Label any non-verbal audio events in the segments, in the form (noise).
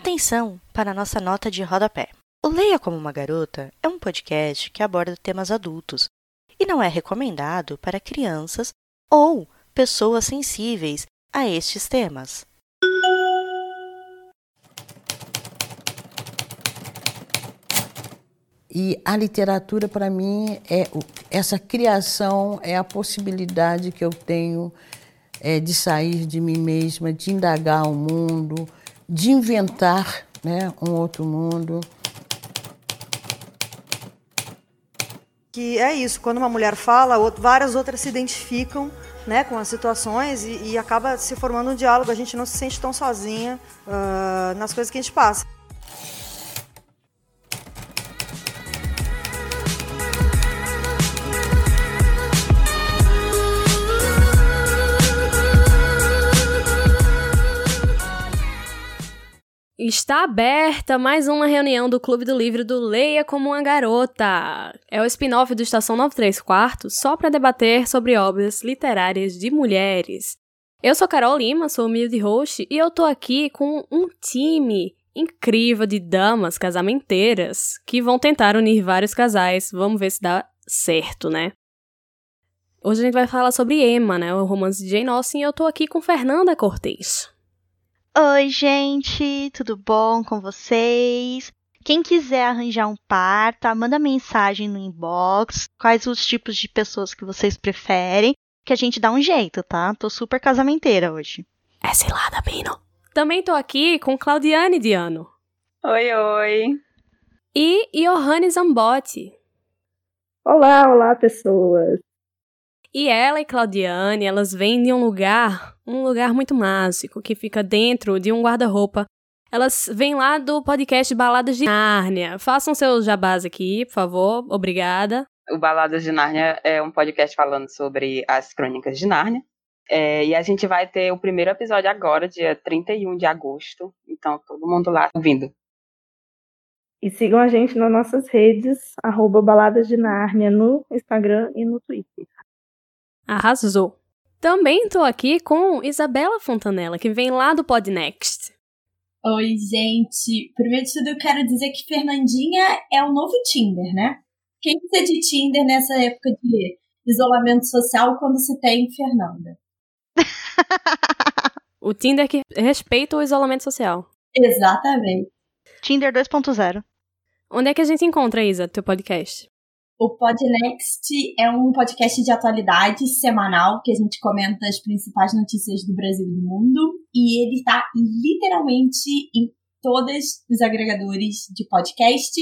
Atenção para a nossa nota de rodapé. O Leia como uma Garota é um podcast que aborda temas adultos e não é recomendado para crianças ou pessoas sensíveis a estes temas. E a literatura, para mim, é essa criação, é a possibilidade que eu tenho é, de sair de mim mesma, de indagar o mundo, de inventar né, um outro mundo. Que é isso, quando uma mulher fala, várias outras se identificam né, com as situações e, e acaba se formando um diálogo. A gente não se sente tão sozinha uh, nas coisas que a gente passa. Está aberta mais uma reunião do Clube do Livro do Leia como uma Garota. É o spin-off do Estação 93 Quartos, só para debater sobre obras literárias de mulheres. Eu sou Carol Lima, sou humilde host, e eu tô aqui com um time incrível de damas casamenteiras que vão tentar unir vários casais. Vamos ver se dá certo, né? Hoje a gente vai falar sobre Emma, né? O romance de Jane Austen, e eu tô aqui com Fernanda Cortez. Oi, gente, tudo bom com vocês? Quem quiser arranjar um par, tá? Manda mensagem no inbox. Quais os tipos de pessoas que vocês preferem? Que a gente dá um jeito, tá? Tô super casamenteira hoje. É cilada, Pino. Também tô aqui com Claudiane Diano. Oi, oi. E Johannes Zambotti. Olá, olá, pessoas. E ela e Claudiane, elas vêm de um lugar, um lugar muito mágico, que fica dentro de um guarda-roupa. Elas vêm lá do podcast Baladas de Nárnia. Façam seus jabás aqui, por favor. Obrigada. O Baladas de Nárnia é um podcast falando sobre as crônicas de Nárnia. É, e a gente vai ter o primeiro episódio agora, dia 31 de agosto. Então, todo mundo lá ouvindo. E sigam a gente nas nossas redes, arroba Baladas de Nárnia, no Instagram e no Twitter. Arrasou. Também tô aqui com Isabela Fontanella, que vem lá do Podnext. Oi, gente. Primeiro de tudo, eu quero dizer que Fernandinha é o novo Tinder, né? Quem precisa de Tinder nessa época de isolamento social quando se tem Fernanda? (laughs) o Tinder que respeita o isolamento social. Exatamente. Tinder 2.0. Onde é que a gente encontra, Isa, teu podcast? O Podnext é um podcast de atualidade semanal que a gente comenta as principais notícias do Brasil e do mundo. E ele está literalmente em todos os agregadores de podcast.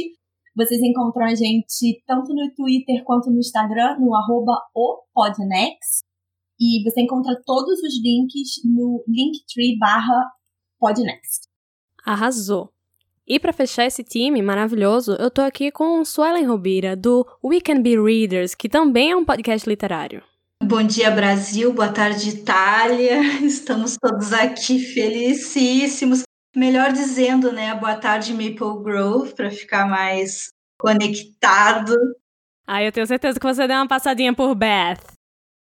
Vocês encontram a gente tanto no Twitter quanto no Instagram, no arroba Podnext. E você encontra todos os links no linktree barra Podnext. Arrasou! E para fechar esse time maravilhoso, eu tô aqui com Suelen Robira, do We Can Be Readers, que também é um podcast literário. Bom dia, Brasil. Boa tarde, Itália. (laughs) Estamos todos aqui felicíssimos. Melhor dizendo, né? Boa tarde, Maple Grove, para ficar mais conectado. Ah, eu tenho certeza que você deu uma passadinha por Beth.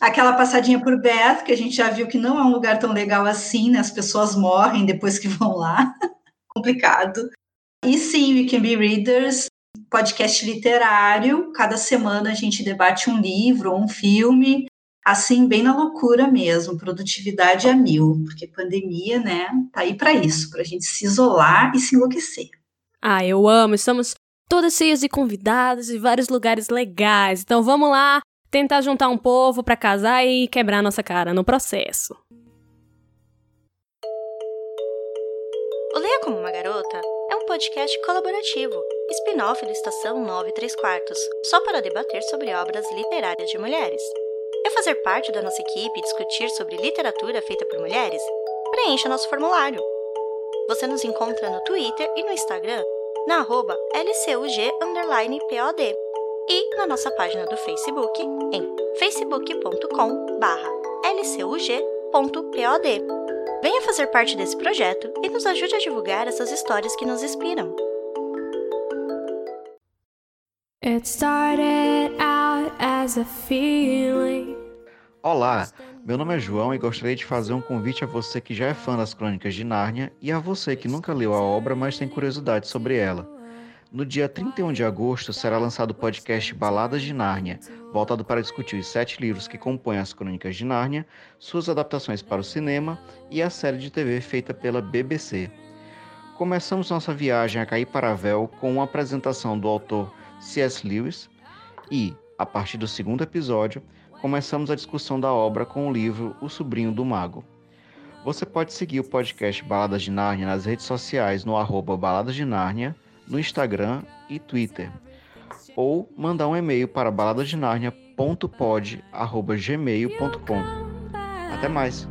Aquela passadinha por Beth, que a gente já viu que não é um lugar tão legal assim, né? As pessoas morrem depois que vão lá. (laughs) Complicado. E sim, We Can Be Readers, podcast literário. Cada semana a gente debate um livro ou um filme, assim, bem na loucura mesmo, produtividade a mil, porque pandemia, né, tá aí para isso, para a gente se isolar e se enlouquecer. Ah, eu amo, estamos todas cheias de convidados de vários lugares legais, então vamos lá tentar juntar um povo para casar e quebrar nossa cara no processo. O Leia como uma Garota é podcast colaborativo, spin-off do Estação 9 3 quartos, só para debater sobre obras literárias de mulheres. Quer fazer parte da nossa equipe e discutir sobre literatura feita por mulheres? Preencha nosso formulário. Você nos encontra no Twitter e no Instagram na arroba lcug_pod e na nossa página do Facebook em facebook.com lcug.pod. Venha fazer parte desse projeto e nos ajude a divulgar essas histórias que nos inspiram. It started out as a feeling. Olá, Meu nome é João e gostaria de fazer um convite a você que já é fã das Crônicas de Nárnia e a você que nunca leu a obra, mas tem curiosidade sobre ela. No dia 31 de agosto será lançado o podcast Baladas de Nárnia, voltado para discutir os sete livros que compõem as Crônicas de Nárnia, suas adaptações para o cinema e a série de TV feita pela BBC. Começamos nossa viagem a Cair-Paravel com uma apresentação do autor C.S. Lewis e, a partir do segundo episódio, começamos a discussão da obra com o livro O Sobrinho do Mago. Você pode seguir o podcast Baladas de Nárnia nas redes sociais no arroba Baladas de Nárnia, no Instagram e Twitter, ou mandar um e-mail para baladasdenarnia.pod.gmail.com. Até mais!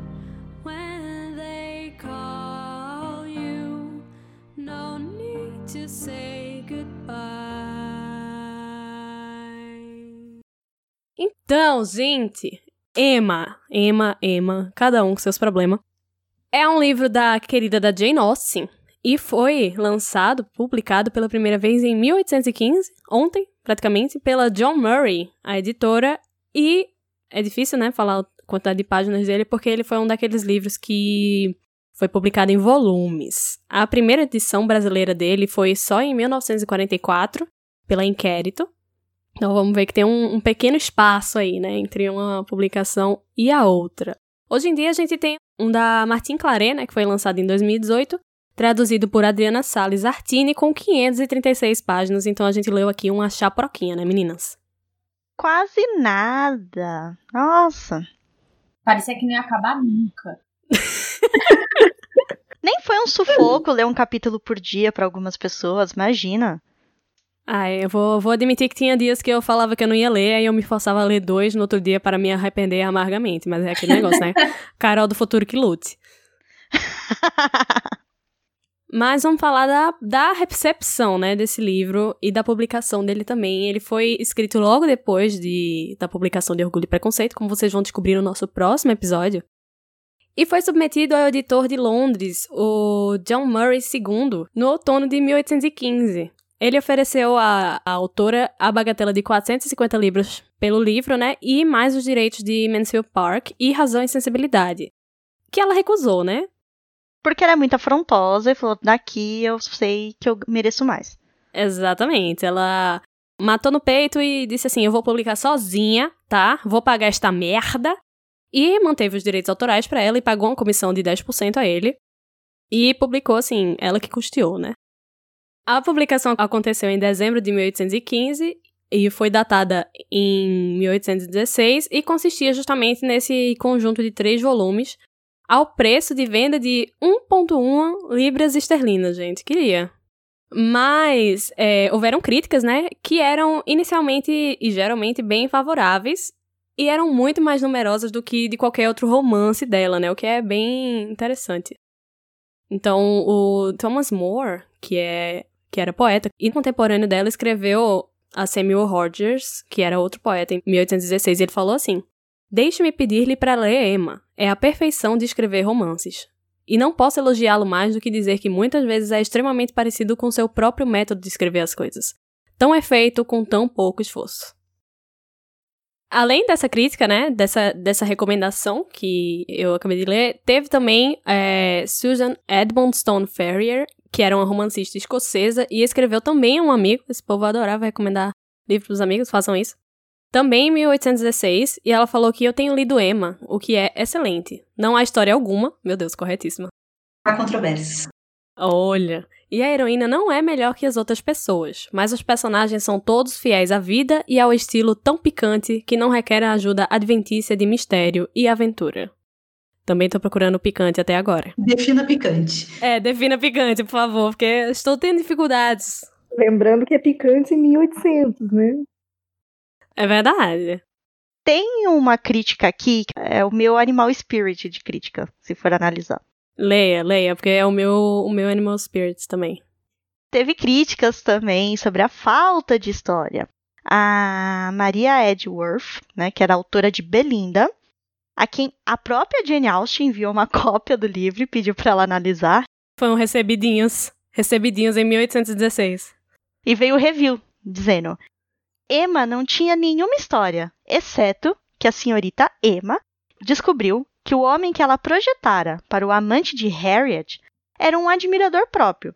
Então, gente, Emma, Emma, Emma, cada um com seus problemas. É um livro da querida da Jane Austen e foi lançado, publicado pela primeira vez em 1815, ontem, praticamente, pela John Murray, a editora, e é difícil, né, falar a quantidade de páginas dele porque ele foi um daqueles livros que foi publicado em volumes. A primeira edição brasileira dele foi só em 1944, pela Inquérito, então vamos ver que tem um, um, pequeno espaço aí, né, entre uma publicação e a outra. Hoje em dia a gente tem um da Martin Claret, né, que foi lançado em 2018, traduzido por Adriana Salles Artini, com 536 páginas. Então a gente leu aqui uma chaproquinha, né, meninas? Quase nada. Nossa. Parecia que não ia acabar nunca. (laughs) Nem foi um sufoco ler um capítulo por dia para algumas pessoas, imagina. Ah, eu vou, vou admitir que tinha dias que eu falava que eu não ia ler, aí eu me forçava a ler dois no outro dia para me arrepender amargamente. Mas é aquele negócio, né? (laughs) Carol do futuro que lute. (laughs) Mas vamos falar da, da recepção, né, desse livro e da publicação dele também. Ele foi escrito logo depois de, da publicação de Orgulho e Preconceito, como vocês vão descobrir no nosso próximo episódio. E foi submetido ao editor de Londres, o John Murray II, no outono de 1815. Ele ofereceu à, à autora a bagatela de 450 libras pelo livro, né? E mais os direitos de Mansfield Park e Razão e Sensibilidade. Que ela recusou, né? Porque ela é muito afrontosa e falou: daqui eu sei que eu mereço mais. Exatamente. Ela matou no peito e disse assim: eu vou publicar sozinha, tá? Vou pagar esta merda. E manteve os direitos autorais para ela e pagou uma comissão de 10% a ele. E publicou, assim, ela que custeou, né? A publicação aconteceu em dezembro de 1815 e foi datada em 1816 e consistia justamente nesse conjunto de três volumes ao preço de venda de 1,1 libras esterlinas, gente. Queria. Mas é, houveram críticas, né, que eram inicialmente e geralmente bem favoráveis e eram muito mais numerosas do que de qualquer outro romance dela, né, o que é bem interessante. Então, o Thomas More, que é que era poeta, e contemporâneo dela escreveu a Samuel Rogers, que era outro poeta, em 1816, e ele falou assim: Deixe-me pedir-lhe para ler Emma. É a perfeição de escrever romances. E não posso elogiá-lo mais do que dizer que muitas vezes é extremamente parecido com seu próprio método de escrever as coisas. Tão é feito com tão pouco esforço. Além dessa crítica, né, dessa, dessa recomendação que eu acabei de ler, teve também é, Susan Edmondstone Ferrier, que era uma romancista escocesa e escreveu também um amigo. Esse povo adorava recomendar livros para os amigos, façam isso. Também em 1816, e ela falou que eu tenho lido Emma, o que é excelente. Não há história alguma, meu Deus, corretíssima. Há controvérsias. Olha, e a heroína não é melhor que as outras pessoas, mas os personagens são todos fiéis à vida e ao estilo tão picante que não requer a ajuda adventícia de mistério e aventura. Também tô procurando picante até agora. Defina picante. É, defina picante, por favor, porque estou tendo dificuldades. Lembrando que é picante em 1800, né? É verdade. Tem uma crítica aqui, é o meu animal spirit de crítica, se for analisar. Leia, leia, porque é o meu, o meu animal spirit também. Teve críticas também sobre a falta de história. A Maria Edgeworth, né, que era autora de Belinda, a quem a própria Jane Austen enviou uma (laughs) cópia do livro e pediu para ela analisar. Foram recebidinhos, recebidinhos em 1816. E veio o review, dizendo: Emma não tinha nenhuma história, exceto que a senhorita Emma descobriu que o homem que ela projetara para o amante de Harriet era um admirador próprio.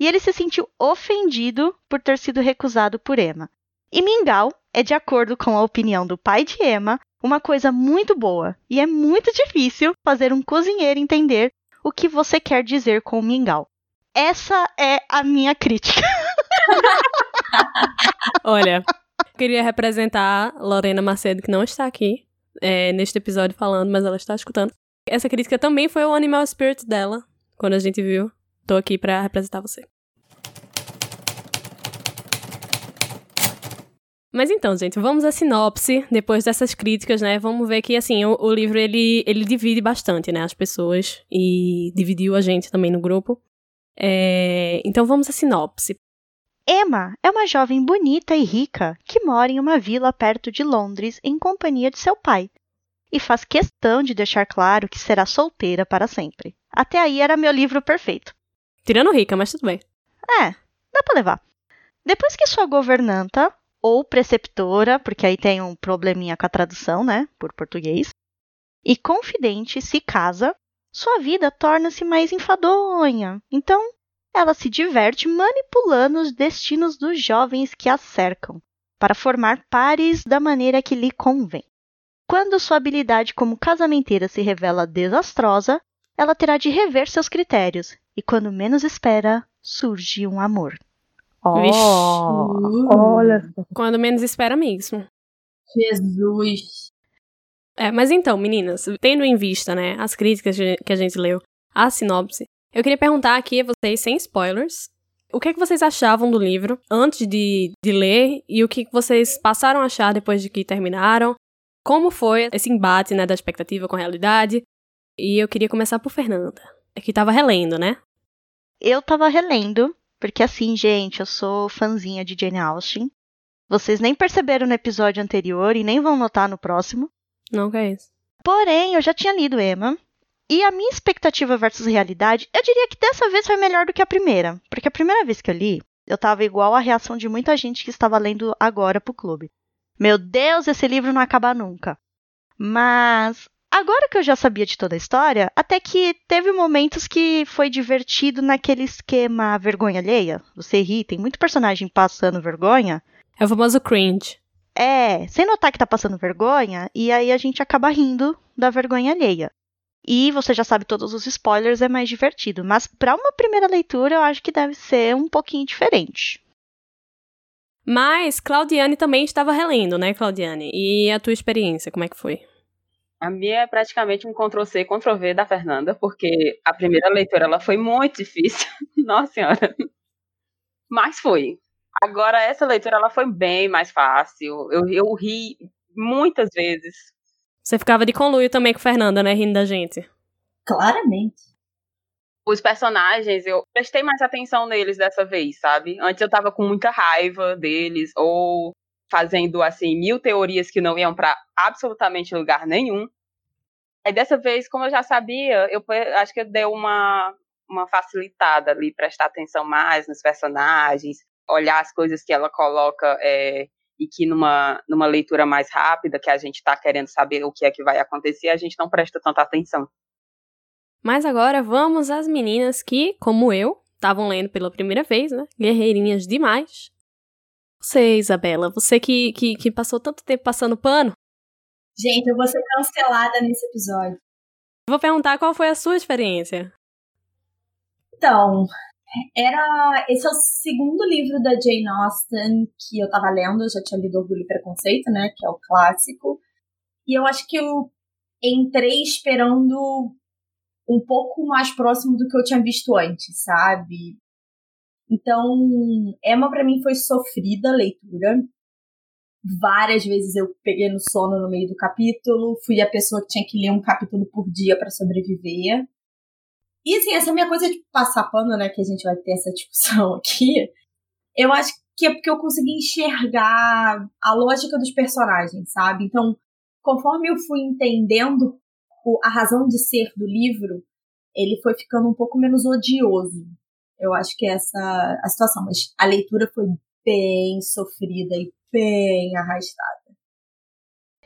E ele se sentiu ofendido por ter sido recusado por Emma. E Mingau é, de acordo com a opinião do pai de Emma, uma coisa muito boa. E é muito difícil fazer um cozinheiro entender o que você quer dizer com mingau. Essa é a minha crítica. (laughs) Olha, queria representar Lorena Macedo, que não está aqui é, neste episódio falando, mas ela está escutando. Essa crítica também foi o Animal Spirit dela, quando a gente viu. Tô aqui para representar você. Mas então, gente, vamos à sinopse, depois dessas críticas, né? Vamos ver que, assim, o, o, livro, ele, ele divide bastante, né, as pessoas, e dividiu a gente também no grupo. É... Então vamos à sinopse. Emma é uma jovem bonita e rica que mora em uma vila perto de Londres em companhia de seu pai, e faz questão de deixar claro que será solteira para sempre. Até aí era meu livro perfeito. Tirando rica, mas tudo bem. É, dá pra levar. Depois que sua governanta, ou preceptora, porque aí tem um probleminha com a tradução, né, por português, e confidente se casa, sua vida torna-se mais enfadonha. Então, ela se diverte manipulando os destinos dos jovens que a cercam, para formar pares da maneira que lhe convém. Quando sua habilidade como casamenteira se revela desastrosa, ela terá de rever seus critérios, e quando menos espera, surge um amor. Oh, olha. Quando menos espera mesmo. Jesus. É, mas então, meninas, tendo em vista, né, as críticas que a gente leu, a sinopse, eu queria perguntar aqui a vocês, sem spoilers, o que, é que vocês achavam do livro antes de, de ler e o que vocês passaram a achar depois de que terminaram? Como foi esse embate, né, da expectativa com a realidade? E eu queria começar por Fernanda, que tava relendo, né? Eu tava relendo porque assim, gente, eu sou fãzinha de Jane Austen. Vocês nem perceberam no episódio anterior e nem vão notar no próximo. Não, que é isso. Porém, eu já tinha lido Emma. E a minha expectativa versus realidade, eu diria que dessa vez foi melhor do que a primeira. Porque a primeira vez que eu li, eu tava igual a reação de muita gente que estava lendo agora pro clube. Meu Deus, esse livro não acaba nunca. Mas Agora que eu já sabia de toda a história, até que teve momentos que foi divertido naquele esquema vergonha alheia. Você ri, tem muito personagem passando vergonha. É o famoso cringe. É, sem notar que tá passando vergonha, e aí a gente acaba rindo da vergonha alheia. E você já sabe todos os spoilers, é mais divertido. Mas para uma primeira leitura, eu acho que deve ser um pouquinho diferente. Mas Claudiane também estava relendo, né, Claudiane? E a tua experiência, como é que foi? A minha é praticamente um Ctrl-C, Ctrl-V da Fernanda, porque a primeira leitura ela foi muito difícil. (laughs) Nossa Senhora. Mas foi. Agora, essa leitura ela foi bem mais fácil. Eu, eu ri muitas vezes. Você ficava de conluio também com Fernanda, né? Rindo da gente. Claramente. Os personagens, eu prestei mais atenção neles dessa vez, sabe? Antes eu tava com muita raiva deles, ou fazendo assim mil teorias que não iam para absolutamente lugar nenhum. Aí dessa vez, como eu já sabia, eu acho que deu uma uma facilitada ali, prestar atenção mais nos personagens, olhar as coisas que ela coloca é, e que numa, numa leitura mais rápida, que a gente está querendo saber o que é que vai acontecer, a gente não presta tanta atenção. Mas agora vamos às meninas que, como eu, estavam lendo pela primeira vez, né? Guerreirinhas demais. Você, Isabela, você que, que, que passou tanto tempo passando pano. Gente, eu vou ser cancelada nesse episódio. Vou perguntar qual foi a sua experiência. Então, era. Esse é o segundo livro da Jane Austen que eu tava lendo. Eu já tinha lido Orgulho e Preconceito, né? Que é o clássico. E eu acho que eu entrei esperando um pouco mais próximo do que eu tinha visto antes, sabe? Então, Emma para mim foi sofrida a leitura. Várias vezes eu peguei no sono no meio do capítulo, fui a pessoa que tinha que ler um capítulo por dia para sobreviver. E assim, essa minha coisa de passar pano, né, que a gente vai ter essa discussão (laughs) aqui, eu acho que é porque eu consegui enxergar a lógica dos personagens, sabe? Então, conforme eu fui entendendo a razão de ser do livro, ele foi ficando um pouco menos odioso. Eu acho que essa a situação, mas a leitura foi bem sofrida e bem arrastada.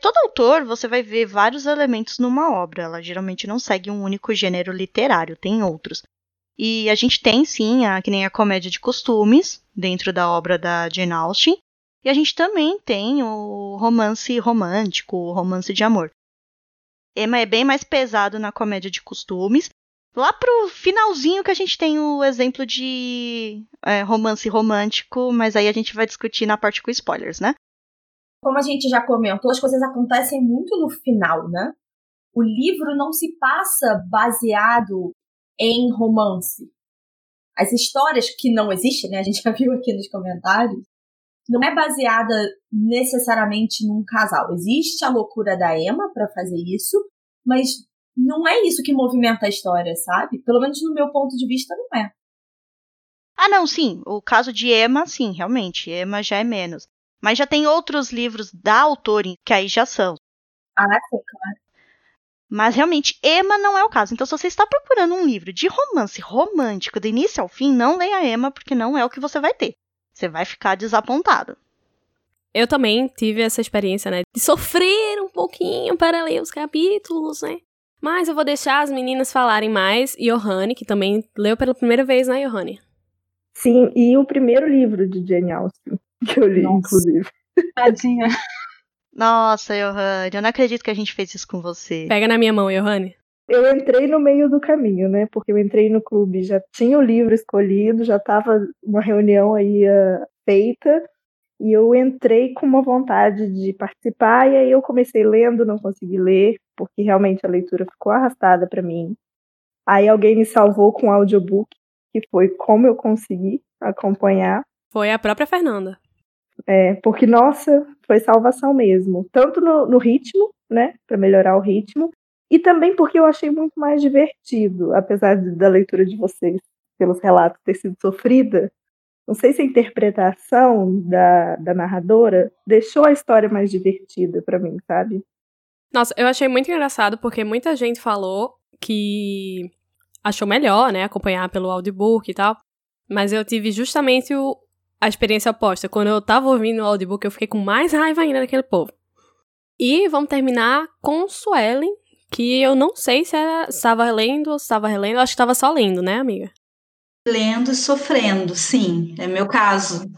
Todo autor, você vai ver vários elementos numa obra. Ela geralmente não segue um único gênero literário, tem outros. E a gente tem, sim, a, que nem a comédia de costumes, dentro da obra da Jane Austen. E a gente também tem o romance romântico, o romance de amor. Emma é bem mais pesado na comédia de costumes. Lá pro finalzinho que a gente tem o exemplo de é, romance romântico, mas aí a gente vai discutir na parte com spoilers, né? Como a gente já comentou, as coisas acontecem muito no final, né? O livro não se passa baseado em romance. As histórias que não existem, né? A gente já viu aqui nos comentários, não é baseada necessariamente num casal. Existe a loucura da Emma para fazer isso, mas não é isso que movimenta a história, sabe? Pelo menos no meu ponto de vista, não é. Ah, não, sim. O caso de Emma, sim, realmente. Emma já é menos. Mas já tem outros livros da autora que aí já são. Ah, sim, claro. Mas realmente, Emma não é o caso. Então, se você está procurando um livro de romance romântico do início ao fim, não leia Emma, porque não é o que você vai ter. Você vai ficar desapontado. Eu também tive essa experiência, né? De sofrer um pouquinho para ler os capítulos, né? Mas eu vou deixar as meninas falarem mais. E Johanne, que também leu pela primeira vez, né, Johanne? Sim, e o primeiro livro de Jane Austen, (laughs) que eu li, Nossa. inclusive. Tadinha. Nossa, Johanne, eu não acredito que a gente fez isso com você. Pega na minha mão, Johanne. Eu entrei no meio do caminho, né? Porque eu entrei no clube, já tinha o livro escolhido, já estava uma reunião aí uh, feita, e eu entrei com uma vontade de participar, e aí eu comecei lendo, não consegui ler, porque realmente a leitura ficou arrastada para mim. Aí alguém me salvou com o audiobook, que foi como eu consegui acompanhar. Foi a própria Fernanda. É, porque, nossa, foi salvação mesmo. Tanto no, no ritmo, né, para melhorar o ritmo, e também porque eu achei muito mais divertido, apesar de, da leitura de vocês, pelos relatos, ter sido sofrida. Não sei se a interpretação da, da narradora deixou a história mais divertida para mim, sabe? Nossa, eu achei muito engraçado porque muita gente falou que achou melhor, né, acompanhar pelo audiobook e tal. Mas eu tive justamente o, a experiência oposta. Quando eu tava ouvindo o audiobook, eu fiquei com mais raiva ainda daquele povo. E vamos terminar com Suelen, que eu não sei se estava lendo ou estava relendo. Acho que estava só lendo, né, amiga? Lendo e sofrendo, sim, é meu caso.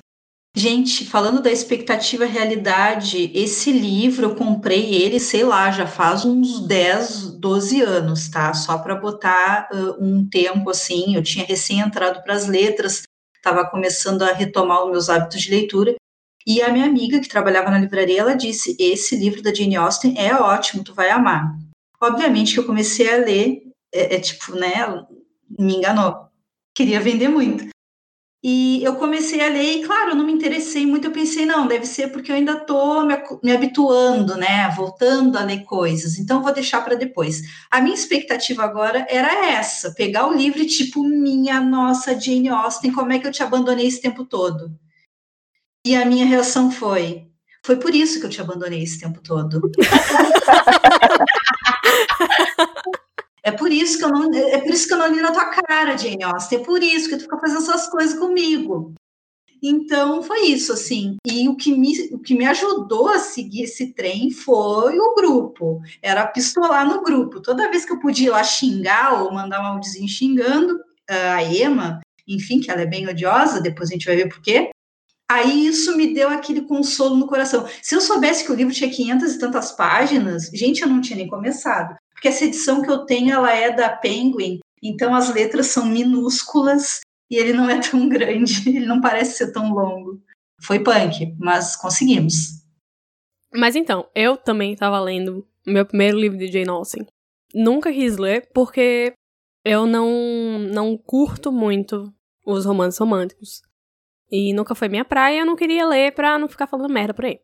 Gente, falando da expectativa realidade, esse livro eu comprei ele, sei lá, já faz uns 10, 12 anos, tá? Só para botar uh, um tempo assim. Eu tinha recém entrado para as letras, estava começando a retomar os meus hábitos de leitura. E a minha amiga que trabalhava na livraria, ela disse: "Esse livro da Jane Austen é ótimo, tu vai amar". Obviamente que eu comecei a ler, é, é tipo, né, me enganou. Queria vender muito. E eu comecei a ler e, claro, eu não me interessei muito. Eu pensei, não, deve ser porque eu ainda estou me, me, habituando, né? Voltando a ler coisas. Então, vou deixar para depois. A minha expectativa agora era essa: pegar o livro e, tipo, minha nossa, Jane Austen, como é que eu te abandonei esse tempo todo? E a minha reação foi: foi por isso que eu te abandonei esse tempo todo. (laughs) É por isso que eu não, é por isso que eu não li na tua cara, Jane Austen. É por isso que tu fica fazendo essas coisas comigo. Então foi isso, assim. E o que, me, o que me ajudou a seguir esse trem foi o grupo. Era pistolar no grupo. Toda vez que eu podia ir lá xingar ou mandar um áudiozinho xingando a Emma, enfim, que ela é bem odiosa, depois a gente vai ver por quê. Aí isso me deu aquele consolo no coração. Se eu soubesse que o livro tinha 500 e tantas páginas, gente, eu não tinha nem começado porque essa edição que eu tenho ela é da Penguin, então as letras são minúsculas e ele não é tão grande, (laughs) ele não parece ser tão longo. Foi punk, mas conseguimos. Mas então, eu também estava lendo meu primeiro livro de Jane Austen. Nunca quis ler porque eu não não curto muito os romances românticos. E nunca foi minha praia, eu não queria ler pra não ficar falando merda por aí.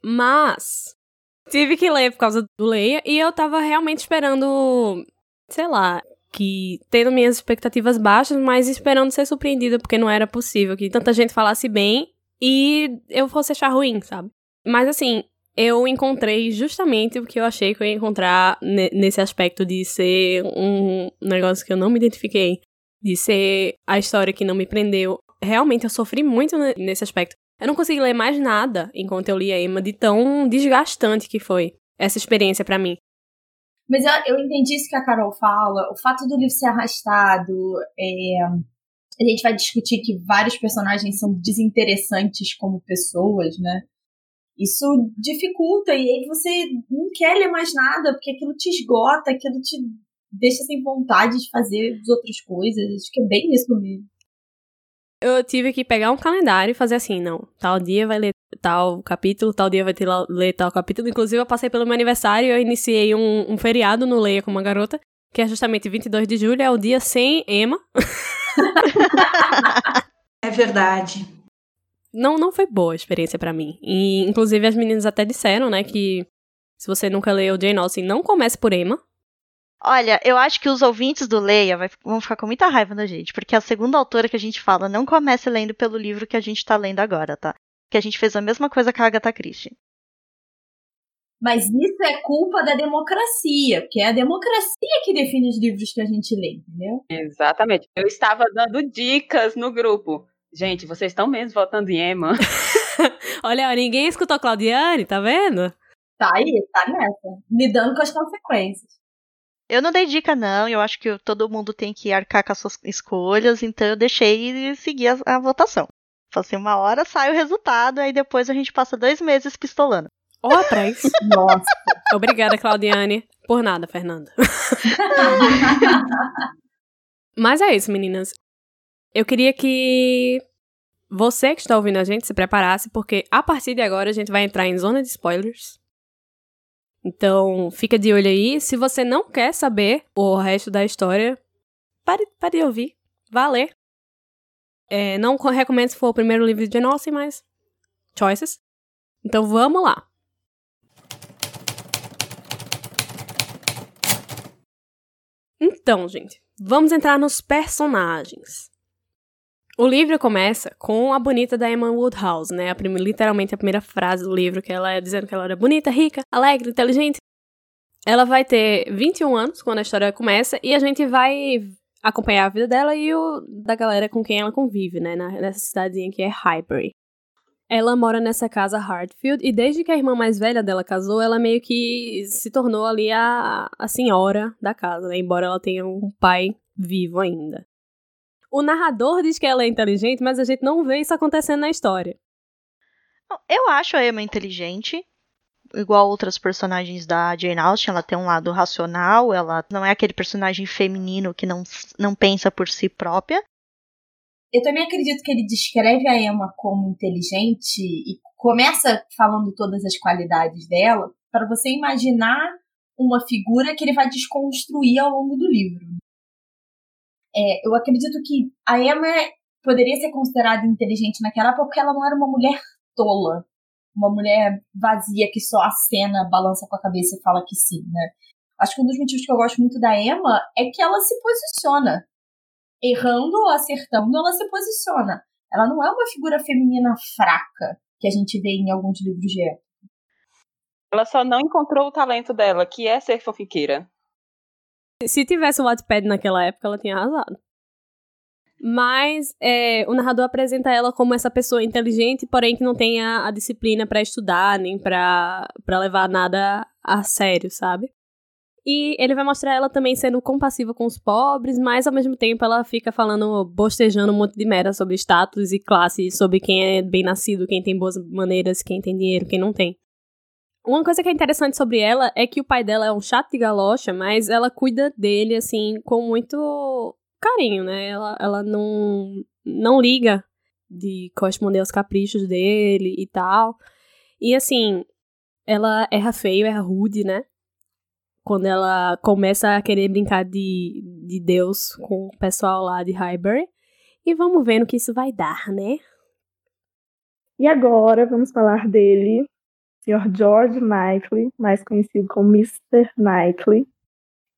Mas Tive que ler por causa do Leia e eu tava realmente esperando, sei lá, que tendo minhas expectativas baixas, mas esperando ser surpreendida, porque não era possível que tanta gente falasse bem e eu fosse achar ruim, sabe? Mas assim, eu encontrei justamente o que eu achei que eu ia encontrar nesse aspecto de ser um negócio que eu não me identifiquei, de ser a história que não me prendeu. Realmente eu sofri muito nesse aspecto. Eu não consegui ler mais nada enquanto eu li a Emma, de tão desgastante que foi. essa experiência para mim. Mas eu, eu entendi isso que a Carol fala. O fato do livro ser arrastado, é, a gente vai discutir que vários personagens são desinteressantes como pessoas, né? Isso dificulta e aí você não quer ler mais nada, porque aquilo te esgota, aquilo te deixa sem vontade de fazer as outras coisas. Acho que é bem isso mesmo. Eu tive que pegar um calendário e fazer assim, não, tal dia vai ler tal capítulo, tal dia vai ter ler tal capítulo. Inclusive, eu passei pelo meu aniversário e eu iniciei um, um feriado no Leia com uma garota, que é justamente 22 de julho, é o dia sem Emma. (laughs) é verdade. Não, não foi boa a experiência para mim. E, inclusive, as meninas até disseram, né, que se você nunca leu Jane Austen, não comece por Emma. Olha, eu acho que os ouvintes do Leia vai, vão ficar com muita raiva da gente, porque a segunda autora que a gente fala não comece lendo pelo livro que a gente tá lendo agora, tá? Que a gente fez a mesma coisa com a Agatha Christie. Mas isso é culpa da democracia, porque é a democracia que define os livros que a gente lê, entendeu? Exatamente. Eu estava dando dicas no grupo. Gente, vocês estão mesmo votando em Emma? (laughs) Olha, ninguém escutou Claudiane, tá vendo? Tá aí, tá nessa. Lidando com as consequências. Eu não dei dica, não. Eu acho que todo mundo tem que arcar com as suas escolhas, então eu deixei seguir a, a votação. Falei assim, uma hora sai o resultado, aí depois a gente passa dois meses pistolando. Ó, oh, atrás. (laughs) Nossa. Obrigada, Claudiane. Por nada, Fernanda. (laughs) Mas é isso, meninas. Eu queria que você que está ouvindo a gente se preparasse, porque a partir de agora a gente vai entrar em zona de spoilers. Então, fica de olho aí. Se você não quer saber o resto da história, pare, pare de ouvir. Vá. É, não recomendo se for o primeiro livro de Austen, mas choices. Então, vamos lá. Então, gente, vamos entrar nos personagens. O livro começa com a bonita da Emma Woodhouse, né? A primeira, literalmente a primeira frase do livro, que ela é dizendo que ela era bonita, rica, alegre, inteligente. Ela vai ter 21 anos quando a história começa e a gente vai acompanhar a vida dela e o da galera com quem ela convive, né? Nessa cidadezinha que é Highbury. Ela mora nessa casa Hartfield e desde que a irmã mais velha dela casou, ela meio que se tornou ali a, a senhora da casa, né? Embora ela tenha um pai vivo ainda. O narrador diz que ela é inteligente, mas a gente não vê isso acontecendo na história. Eu acho a Emma inteligente, igual outras personagens da Jane Austen, ela tem um lado racional, ela não é aquele personagem feminino que não, não pensa por si própria, eu também acredito que ele descreve a Emma como inteligente e começa falando todas as qualidades dela para você imaginar uma figura que ele vai desconstruir ao longo do livro. É, eu acredito que a Emma poderia ser considerada inteligente naquela época porque ela não era uma mulher tola, uma mulher vazia que só acena, balança com a cabeça e fala que sim, né? Acho que um dos motivos que eu gosto muito da Emma é que ela se posiciona errando ou acertando, ela se posiciona. Ela não é uma figura feminina fraca que a gente vê em alguns livros de época. Ela só não encontrou o talento dela, que é ser fofiqueira. Se tivesse o Wattpad naquela época, ela tinha arrasado. Mas é, o narrador apresenta ela como essa pessoa inteligente, porém que não tem a, a disciplina para estudar, nem para levar nada a sério, sabe? E ele vai mostrar ela também sendo compassiva com os pobres, mas ao mesmo tempo ela fica falando, bostejando um monte de merda sobre status e classe, sobre quem é bem nascido, quem tem boas maneiras, quem tem dinheiro, quem não tem. Uma coisa que é interessante sobre ela é que o pai dela é um chato de galocha, mas ela cuida dele, assim, com muito carinho, né? Ela, ela não, não liga de corresponder aos caprichos dele e tal. E, assim, ela erra feio, erra rude, né? quando ela começa a querer brincar de, de Deus com o pessoal lá de Highbury. E vamos ver no que isso vai dar, né? E agora vamos falar dele, Sr. George Knightley, mais conhecido como Mr. Knightley,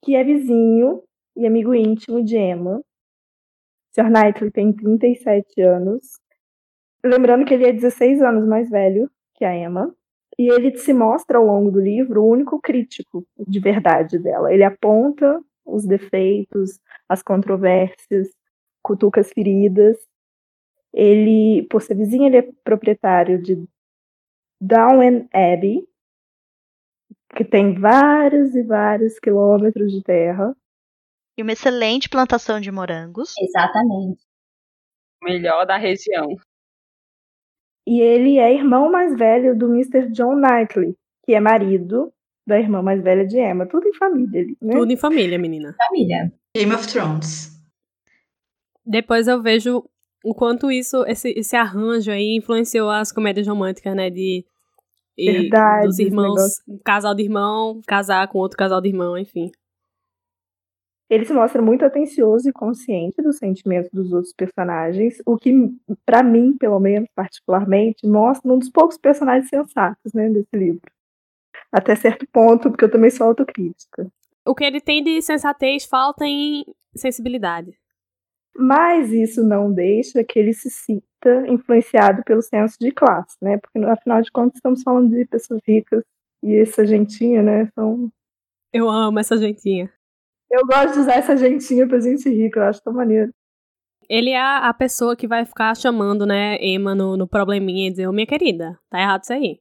que é vizinho e amigo íntimo de Emma. Sr. Knightley tem 37 anos. Lembrando que ele é 16 anos mais velho que a Emma. E ele se mostra ao longo do livro o único crítico de verdade dela. Ele aponta os defeitos, as controvérsias, cutuca as feridas. Ele, por ser vizinho, ele é proprietário de Downton Abbey, que tem vários e vários quilômetros de terra. E uma excelente plantação de morangos. Exatamente. Melhor da região. E ele é irmão mais velho do Mr. John Knightley, que é marido da irmã mais velha de Emma. Tudo em família ali, né? Tudo em família, menina. Família. Game of Thrones. Depois eu vejo o quanto isso, esse, esse arranjo aí influenciou as comédias românticas, né? De. e Verdade, dos irmãos, um casal de irmão, casar com outro casal de irmão, enfim. Ele se mostra muito atencioso e consciente dos sentimentos dos outros personagens, o que, pra mim, pelo menos, particularmente, mostra um dos poucos personagens sensatos, né, desse livro. Até certo ponto, porque eu também sou autocrítica. O que ele tem de sensatez falta em sensibilidade. Mas isso não deixa que ele se sinta influenciado pelo senso de classe, né? Porque, afinal de contas, estamos falando de pessoas ricas e essa gentinha, né? São... Eu amo essa gentinha. Eu gosto de usar essa gentinha pra gente rica, eu acho tão maneiro. Ele é a pessoa que vai ficar chamando, né, Emma no, no probleminha e dizer, ô minha querida, tá errado isso aí.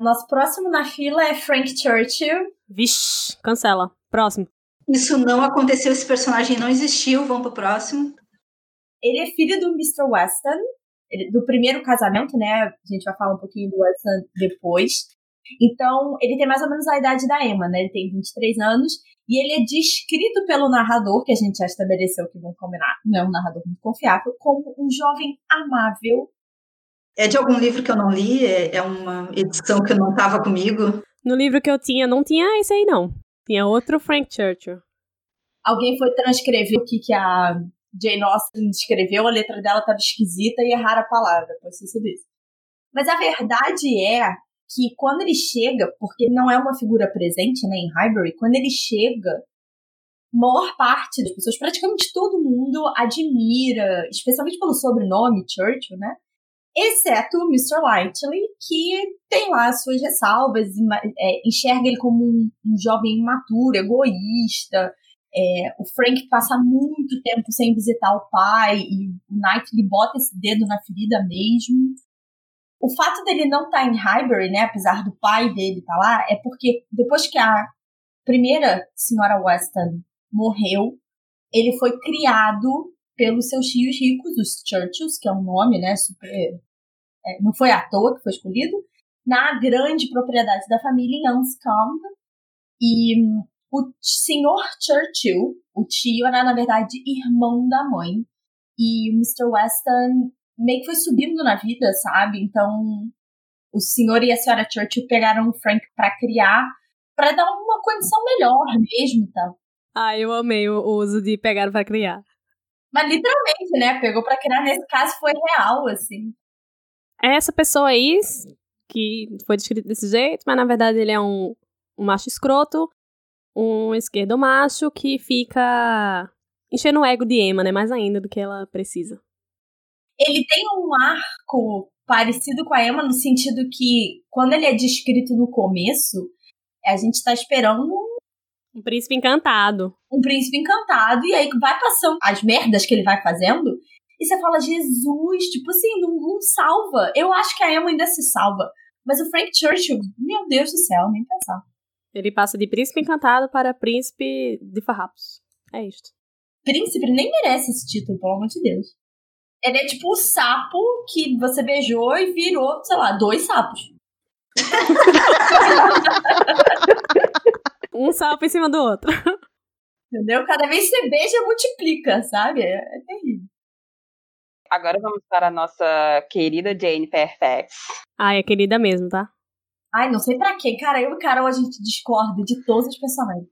Nosso próximo na fila é Frank Churchill. Vixe, cancela. Próximo. Isso não aconteceu, esse personagem não existiu. Vamos pro próximo. Ele é filho do Mr. Weston, ele- do primeiro casamento, né? A gente vai falar um pouquinho do Weston depois. Então, ele tem mais ou menos a idade da Emma, né? Ele tem 23 anos. E ele é descrito pelo narrador, que a gente já estabeleceu que vão combinar, não é um narrador muito confiável, como um jovem amável. É de algum livro que eu não li? É, é uma edição que não estava comigo? No livro que eu tinha, não tinha esse aí, não. Tinha outro Frank Churchill. Alguém foi transcrever o que, que a Jane Austen escreveu, a letra dela estava esquisita e erraram a palavra, pode ser sido isso. Mas a verdade é que quando ele chega, porque ele não é uma figura presente né, em Highbury, quando ele chega, maior parte das pessoas, praticamente todo mundo, admira, especialmente pelo sobrenome Churchill, né? Exceto o Mr. Lightley, que tem lá as suas ressalvas, é, enxerga ele como um, um jovem imaturo, egoísta. É, o Frank passa muito tempo sem visitar o pai e o Knightley bota esse dedo na ferida mesmo. O fato dele não estar em Highbury, né, apesar do pai dele estar lá, é porque depois que a primeira senhora Weston morreu, ele foi criado pelos seus tios ricos, os Churchills, que é um nome, né, super, não foi à toa que foi escolhido, na grande propriedade da família em Anscombe. E hum, o senhor Churchill, o tio, era na verdade irmão da mãe. E o Mr. Weston meio que foi subindo na vida, sabe? Então, o senhor e a senhora Churchill pegaram o Frank pra criar, pra dar uma condição melhor mesmo e tal. Ah, eu amei o uso de pegar pra criar. Mas literalmente, né? Pegou pra criar, nesse caso foi real, assim. É essa pessoa aí que foi descrito desse jeito, mas na verdade ele é um, um macho escroto, um esquerdo macho que fica enchendo o ego de Emma, né? Mais ainda do que ela precisa. Ele tem um arco parecido com a Emma no sentido que, quando ele é descrito no começo, a gente tá esperando Um príncipe encantado. um príncipe encantado, e aí vai passando as merdas que ele vai fazendo, e você fala, Jesus, tipo assim, não, não salva. Eu acho que a Emma ainda se salva. Mas o Frank Churchill, meu Deus do céu, nem pensar. Ele passa de príncipe encantado para príncipe de farrapos. É isto. Príncipe nem merece esse título, pelo amor de Deus. Ele é tipo o sapo que você beijou e virou, sei lá, dois sapos. (laughs) Um sapo em cima do outro. Entendeu? Cada vez que você beija, multiplica, sabe? É, é terrível. Agora vamos para a nossa querida Jane Fairfax. Ai, é querida mesmo, tá? Ai, não sei pra quê. Cara, eu e Carol, a gente discorda de todos os personagens.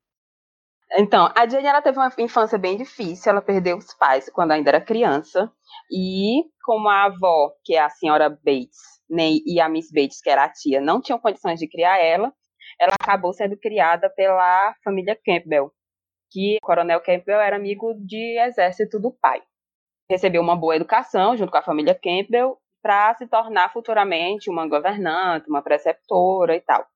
Então, a Jane ela teve uma infância bem difícil. Ela perdeu os pais quando ainda era criança. E como a avó, que é a senhora Bates, nem, e a Miss Bates, que era a tia, não tinham condições de criar ela, ela acabou sendo criada pela família Campbell, que o coronel Campbell era amigo de exército do pai. Recebeu uma boa educação junto com a família Campbell para se tornar futuramente uma governante, uma preceptora e tal.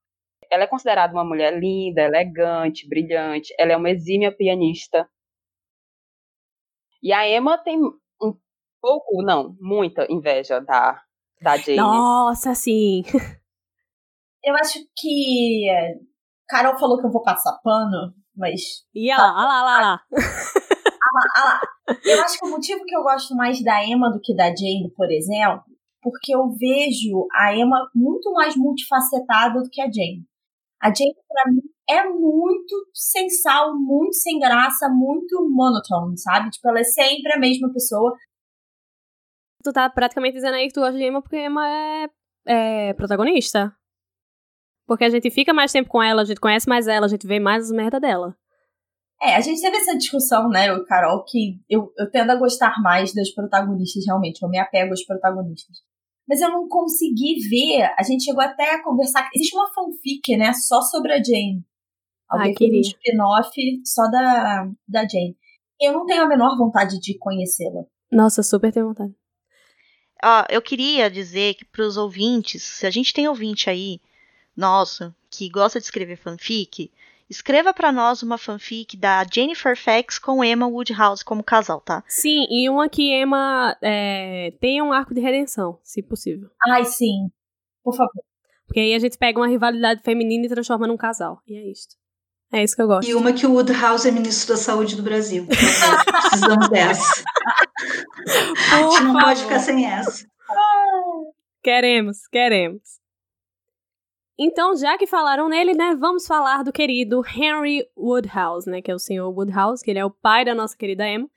Ela é considerada uma mulher linda, elegante, brilhante. Ela é uma exímia pianista. E a Emma tem um pouco, não, muita inveja da, da Jane. Nossa, sim. (laughs) Eu acho que. Carol falou que eu vou passar pano, mas. Ia lá, lá, lá, lá. lá, lá. Eu acho que o motivo que eu gosto mais da Emma do que da Jane, por exemplo, porque eu vejo a Emma muito mais multifacetada do que a Jane. A Jane, pra mim, é muito sem sal, muito sem graça, muito monotone, sabe? Tipo, ela é sempre a mesma pessoa. Tu tá praticamente dizendo aí que tu gosta de Emma porque Emma é, é protagonista. Porque a gente fica mais tempo com ela, a gente conhece mais ela, a gente vê mais as merda dela. É, a gente teve essa discussão, né, eu e Carol, que eu, eu tendo a gostar mais das protagonistas, realmente. Eu me apego aos protagonistas. Mas eu não consegui ver. A gente chegou até a conversar. Existe uma fanfic, né, só sobre a Jane. Alguém fez um spin-off só da, da Jane. Eu não tenho a menor vontade de conhecê-la. Nossa, super tenho vontade. Ó, eu queria dizer que para os ouvintes, se a gente tem ouvinte aí, nossa, que gosta de escrever fanfic, escreva para nós uma fanfic da Jennifer Fax com Emma Woodhouse como casal, tá? Sim, e uma que Emma é, tenha um arco de redenção, se possível. Ai, sim. Por favor. Porque aí a gente pega uma rivalidade feminina e transforma num casal. E é isso. É isso que eu gosto. E uma que o Woodhouse é ministro da Saúde do Brasil. (laughs) Precisamos dessa. a gente não pode ficar sem essa. Queremos, queremos. Então, já que falaram nele, né, vamos falar do querido Henry Woodhouse, né, que é o senhor Woodhouse, que ele é o pai da nossa querida Emma.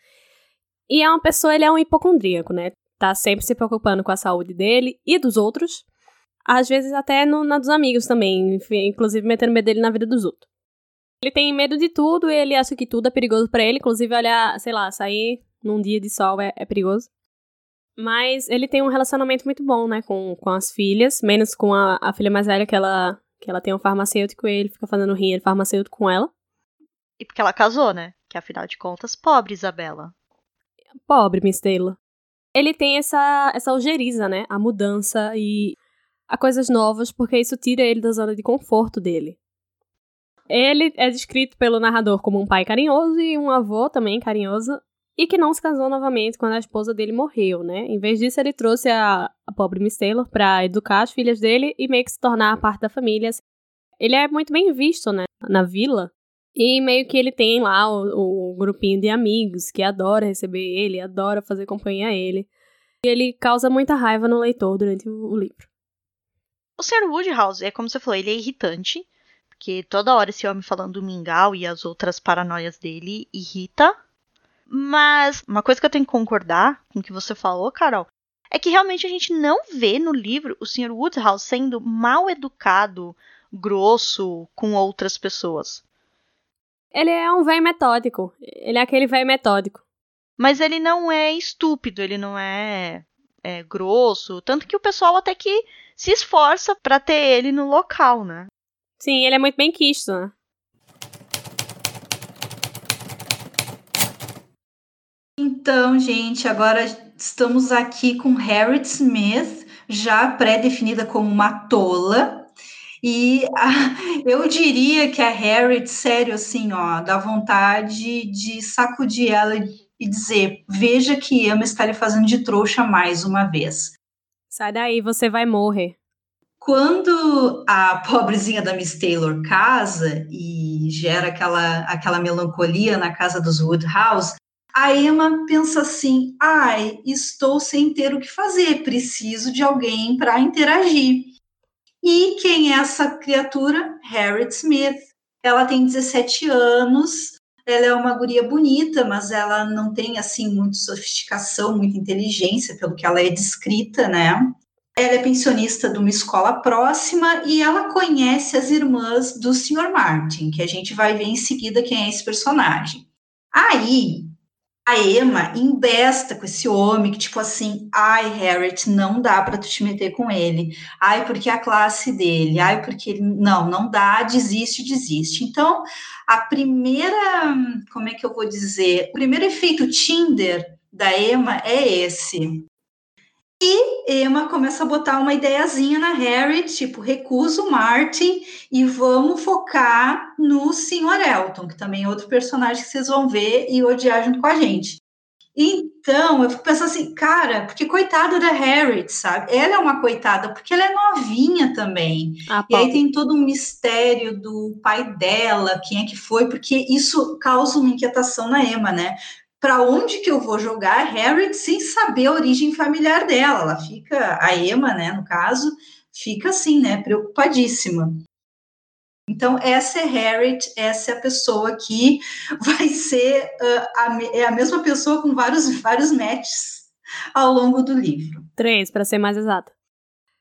E é uma pessoa, ele é um hipocondríaco, né? Tá sempre se preocupando com a saúde dele e dos outros. Às vezes até no, na dos amigos também, inclusive metendo medo dele na vida dos outros. Ele tem medo de tudo, ele acha que tudo é perigoso para ele, inclusive olhar, sei lá, sair num dia de sol é, é, perigoso. Mas ele tem um relacionamento muito bom, né, com, com as filhas, menos com a, a filha mais velha, que ela, que ela tem um farmacêutico e ele fica fazendo rir farmacêutico com ela. E porque ela casou, né? Que afinal de contas, pobre Isabela. Pobre Miss Taylor. Ele tem essa, essa ojeriza, né? A mudança e a coisas novas, porque isso tira ele da zona de conforto dele. Ele é descrito pelo narrador como um pai carinhoso e um avô também carinhoso, e que não se casou novamente quando a esposa dele morreu, né? Em vez disso, ele trouxe a, a pobre Miss Taylor para educar as filhas dele e meio que se tornar parte da família. Ele é muito bem visto, né? Na vila. E meio que ele tem lá o, o grupinho de amigos que adora receber ele, adora fazer companhia a ele. E ele causa muita raiva no leitor durante o, o livro. O Sr. Woodhouse, é como você falou, ele é irritante. Porque toda hora esse homem falando do mingau e as outras paranoias dele irrita. Mas uma coisa que eu tenho que concordar com o que você falou, Carol, é que realmente a gente não vê no livro o Sr. Woodhouse sendo mal educado, grosso com outras pessoas. Ele é um velho metódico. Ele é aquele velho metódico. Mas ele não é estúpido, ele não é, é grosso. Tanto que o pessoal até que se esforça para ter ele no local, né? Sim, ele é muito bem quisto, né? Então, gente, agora estamos aqui com Harriet Smith, já pré-definida como uma tola. E a, (laughs) eu diria que a Harriet, sério, assim, ó, dá vontade de sacudir ela e dizer: veja que Emma está lhe fazendo de trouxa mais uma vez. Sai daí, você vai morrer. Quando a pobrezinha da Miss Taylor casa e gera aquela, aquela melancolia na casa dos Woodhouse, a Emma pensa assim: ai, estou sem ter o que fazer, preciso de alguém para interagir. E quem é essa criatura? Harriet Smith. Ela tem 17 anos, ela é uma guria bonita, mas ela não tem assim muita sofisticação, muita inteligência, pelo que ela é descrita, né? Ela é pensionista de uma escola próxima e ela conhece as irmãs do Sr. Martin, que a gente vai ver em seguida quem é esse personagem. Aí, a Emma embesta com esse homem que, tipo assim, ai, Harriet, não dá para tu te meter com ele. Ai, porque a classe dele. Ai, porque ele. Não, não dá, desiste, desiste. Então, a primeira. Como é que eu vou dizer? O primeiro efeito Tinder da Emma é esse. E Emma começa a botar uma ideiazinha na Harry, tipo, recusa o Martin e vamos focar no Sr. Elton, que também é outro personagem que vocês vão ver e odiar junto com a gente. Então, eu fico pensando assim, cara, porque coitada da Harriet, sabe? Ela é uma coitada, porque ela é novinha também. Ah, e aí tem todo um mistério do pai dela, quem é que foi, porque isso causa uma inquietação na Emma, né? Para onde que eu vou jogar a Harriet sem saber a origem familiar dela? Ela fica, a Emma, né, no caso, fica assim, né, preocupadíssima. Então, essa é Harriet, essa é a pessoa que (laughs) vai ser uh, a, é a mesma pessoa com vários, vários matches ao longo do livro. Três, para ser mais exata.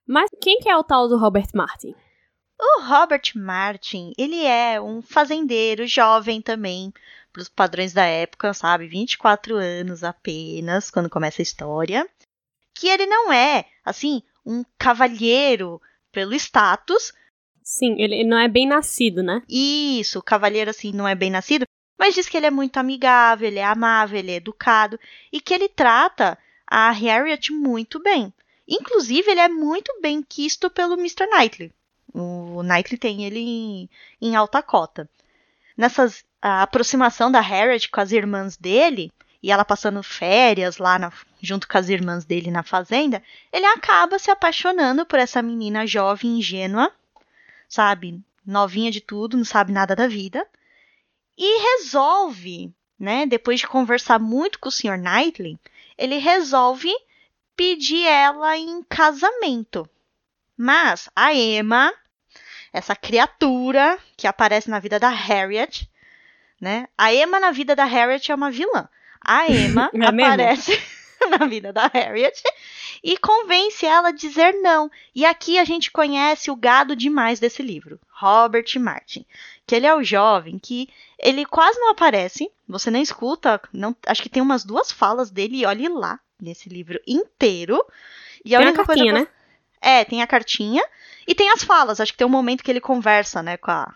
Mas quem que é o tal do Robert Martin? O Robert Martin, ele é um fazendeiro jovem também, para os padrões da época, sabe? 24 anos apenas, quando começa a história. Que ele não é, assim, um cavalheiro pelo status, Sim, ele não é bem nascido, né? Isso, o cavalheiro assim não é bem nascido, mas diz que ele é muito amigável, ele é amável, ele é educado e que ele trata a Harriet muito bem. Inclusive, ele é muito bem quisto pelo Mr. Knightley. O Knightley tem ele em, em alta cota. Nessas a aproximação da Harriet com as irmãs dele, e ela passando férias lá na, junto com as irmãs dele na fazenda, ele acaba se apaixonando por essa menina jovem ingênua sabe, novinha de tudo, não sabe nada da vida, e resolve, né, depois de conversar muito com o Sr. Knightley, ele resolve pedir ela em casamento. Mas a Emma, essa criatura que aparece na vida da Harriet, né? A Emma na vida da Harriet é uma vilã. A Emma (laughs) É aparece (laughs) na vida da Harriet e convence ela a dizer não. E aqui a gente conhece o gado demais desse livro, Robert Martin, que ele é o jovem que ele quase não aparece, você não escuta, não, acho que tem umas duas falas dele, e olhe lá nesse livro inteiro. E a Tem única coisa né? É, tem a cartinha e tem as falas. Acho que tem um momento que ele conversa, né, com a,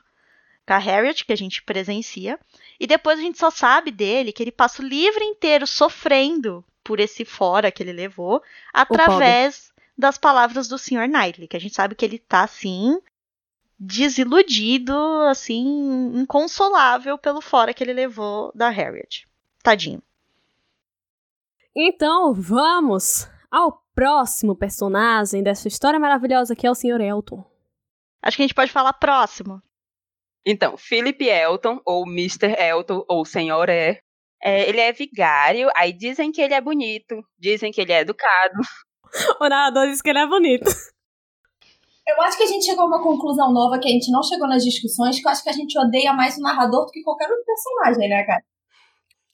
com a Harriet, que a gente presencia. E depois a gente só sabe dele que ele passa o livro inteiro sofrendo por esse fora que ele levou, através das palavras do Sr. Knightley, que a gente sabe que ele tá assim desiludido, assim, inconsolável pelo fora que ele levou da Harriet. Tadinho. Então, vamos ao próximo personagem dessa história maravilhosa que é o Sr. Elton. Acho que a gente pode falar próximo. Então, Philip Elton, ou Mr. Elton, ou Senhor é, é, ele é vigário, aí dizem que ele é bonito, dizem que ele é educado. (laughs) O narrador diz que ele é bonito. Eu acho que a gente chegou a uma conclusão nova que a gente não chegou nas discussões, que eu acho que a gente odeia mais o narrador do que qualquer outro personagem, né, cara?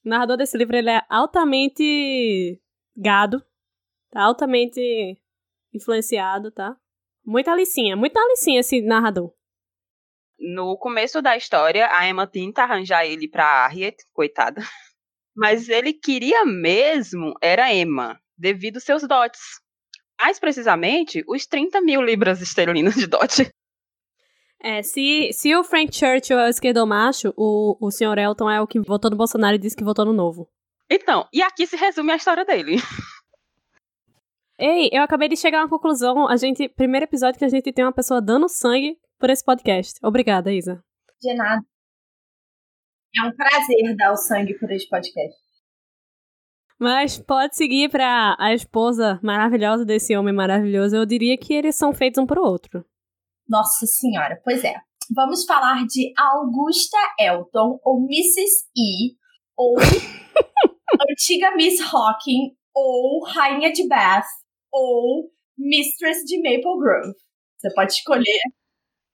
O narrador desse livro ele é altamente gado, tá altamente influenciado, tá? Muita licinha, muita licinha esse narrador. No começo da história, a Emma tenta arranjar ele pra Harriet, coitada. (laughs) Mas ele queria mesmo era Emma, devido aos seus dotes. Mais precisamente, os 30 mil libras esterlinas de dote. (laughs) É, se, se o Frank Churchill é o esquerdomacho, o, o Sr. Elton é o que votou no Bolsonaro e disse que votou no Novo. Então, e aqui se resume a história dele. (laughs) Ei, eu acabei de chegar a uma conclusão. A gente, primeiro episódio que a gente tem uma pessoa dando sangue por esse podcast. Obrigada, Isa. De nada. É um prazer dar o sangue por esse podcast. Mas pode seguir pra a esposa maravilhosa desse homem maravilhoso. Eu diria que eles são feitos um pro outro. Nossa senhora, pois é. Vamos falar de Augusta Elton, ou Mrs. E, ou (laughs) antiga Miss Hawking, ou Rainha de Bath, ou Mistress de Maple Grove. Você pode escolher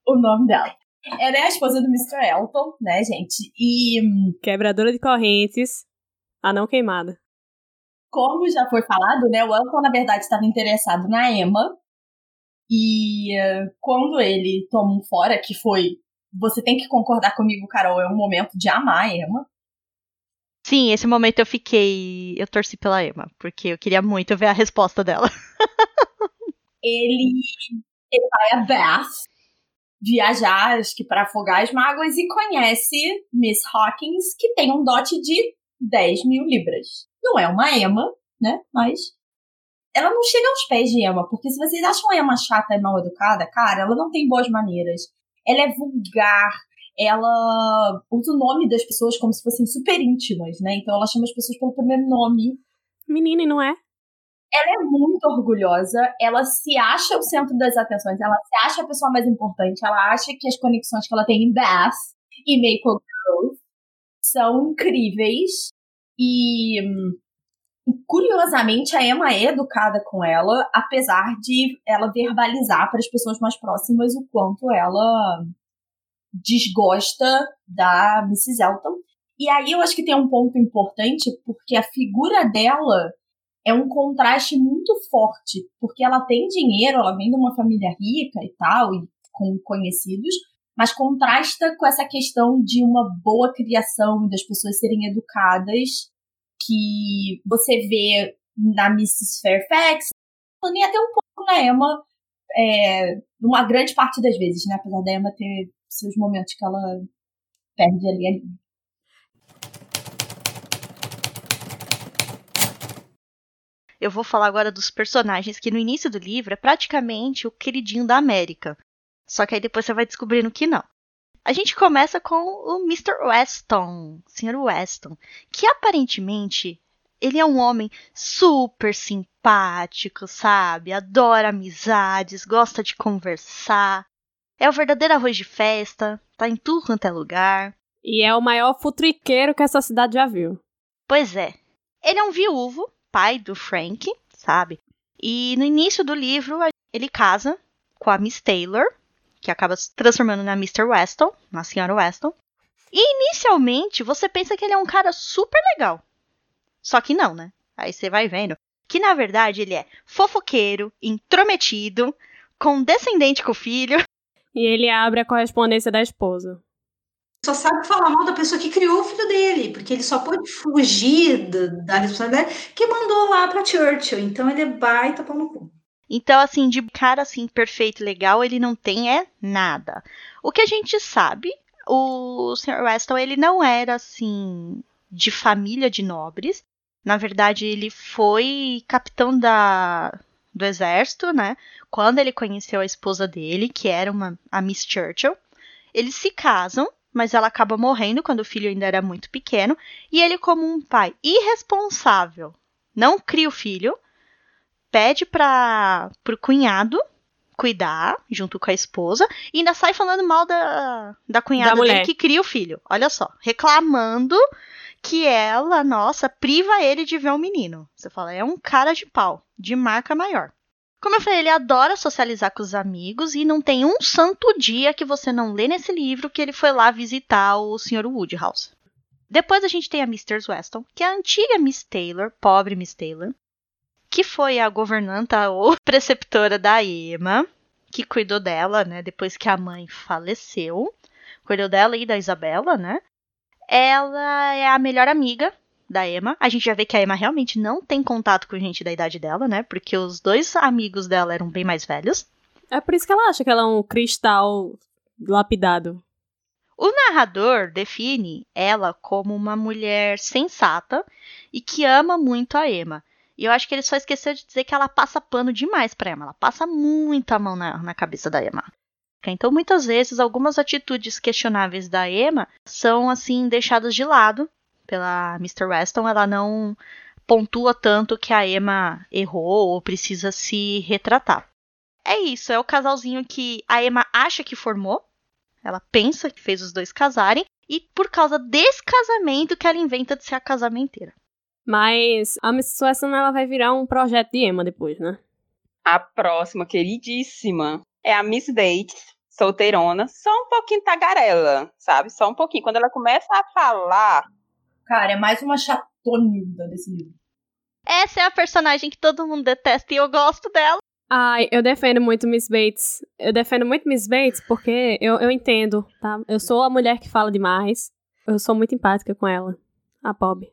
o nome dela. Ela é a esposa do Mr. Elton, né, gente? E Quebradora de correntes. A não queimada. como já foi falado, né, o Elton, na verdade, estava interessado na Emma. E quando ele toma um fora, que foi. Você tem que concordar comigo, Carol, é um momento de amar a Emma. Sim, esse momento eu fiquei. Eu torci pela Emma, porque eu queria muito ver a resposta dela. (laughs) Ele, ele vai a Bath viajar, acho que para afogar as mágoas, e conhece Miss Hawkins, que tem um dote de 10 mil libras. Não é uma Emma, né? Mas ela não chega aos pés de Emma, porque se vocês acham Emma chata e mal educada, cara, ela não tem boas maneiras. Ela é vulgar, ela usa o nome das pessoas como se fossem super íntimas, né? Então ela chama as pessoas pelo primeiro nome. Menina, não é? Ela é muito orgulhosa, ela se acha o centro das atenções, ela se acha a pessoa mais importante, ela acha que as conexões que ela tem em Bath e Maple Grove são incríveis. E curiosamente, a Emma é educada com ela, apesar de ela verbalizar para as pessoas mais próximas o quanto ela desgosta da Mrs. Elton. E aí eu acho que tem um ponto importante, porque a figura dela é um contraste muito forte, porque ela tem dinheiro, ela vem de uma família rica e tal, e com conhecidos, mas contrasta com essa questão de uma boa criação, das pessoas serem educadas, que você vê na Mrs. Fairfax, nem até um pouco na Emma, é, uma grande parte das vezes, né? Apesar da Emma ter seus momentos que ela perde ali a linha. Eu vou falar agora dos personagens que no início do livro é praticamente o queridinho da América. Só que aí depois você vai descobrindo que não. A gente começa com o Mr. Weston, Sr. Weston, que aparentemente ele é um homem super simpático, sabe? Adora amizades, gosta de conversar. É o verdadeiro arroz de festa, tá em tudo quanto é lugar. E é o maior futriqueiro que essa cidade já viu. Pois é. Ele é um viúvo pai do Frank, sabe? E no início do livro, ele casa com a Miss Taylor, que acaba se transformando na Mr. Weston, na Senhora Weston. E inicialmente você pensa que ele é um cara super legal. Só que não, né? Aí você vai vendo que na verdade ele é fofoqueiro, intrometido, condescendente com o filho. E ele abre a correspondência da esposa só sabe falar mal da pessoa que criou o filho dele, porque ele só pode fugir da, da responsabilidade que mandou lá para Churchill. Então ele é baita pau no cu. Então, assim, de cara assim, perfeito, legal, ele não tem é nada. O que a gente sabe, o Sr. Weston, ele não era assim de família de nobres. Na verdade, ele foi capitão da do exército, né? Quando ele conheceu a esposa dele, que era uma a Miss Churchill, eles se casam mas ela acaba morrendo quando o filho ainda era muito pequeno, e ele, como um pai irresponsável, não cria o filho, pede para o cunhado cuidar junto com a esposa e ainda sai falando mal da, da cunhada da dele que cria o filho. Olha só, reclamando que ela, nossa, priva ele de ver um menino. Você fala, é um cara de pau, de marca maior. Como eu falei, ele adora socializar com os amigos e não tem um santo dia que você não lê nesse livro que ele foi lá visitar o Sr. Woodhouse. Depois a gente tem a Mr. Weston, que é a antiga Miss Taylor, pobre Miss Taylor, que foi a governanta (laughs) ou preceptora da Emma, que cuidou dela, né, depois que a mãe faleceu. Cuidou dela e da Isabela, né? Ela é a melhor amiga da Emma. A gente já vê que a Emma realmente não tem contato com gente da idade dela, né? Porque os dois amigos dela eram bem mais velhos. É por isso que ela acha que ela é um cristal lapidado. O narrador define ela como uma mulher sensata e que ama muito a Emma. E eu acho que ele só esqueceu de dizer que ela passa pano demais pra Emma. Ela passa muita mão na, na cabeça da Emma. Então, muitas vezes, algumas atitudes questionáveis da Emma são, assim, deixadas de lado pela Mr. Weston, ela não pontua tanto que a Emma errou ou precisa se retratar. É isso, é o casalzinho que a Emma acha que formou, ela pensa que fez os dois casarem, e por causa desse casamento que ela inventa de ser a casamenteira. Mas a Miss Weston ela vai virar um projeto de Emma depois, né? A próxima, queridíssima, é a Miss Bates, solteirona, só um pouquinho tagarela, sabe? Só um pouquinho. Quando ela começa a falar, Cara, é mais uma chatonilda desse livro. Essa é a personagem que todo mundo detesta e eu gosto dela. Ai, eu defendo muito Miss Bates. Eu defendo muito Miss Bates porque eu, eu entendo, tá? Eu sou a mulher que fala demais. Eu sou muito empática com ela. A Bob.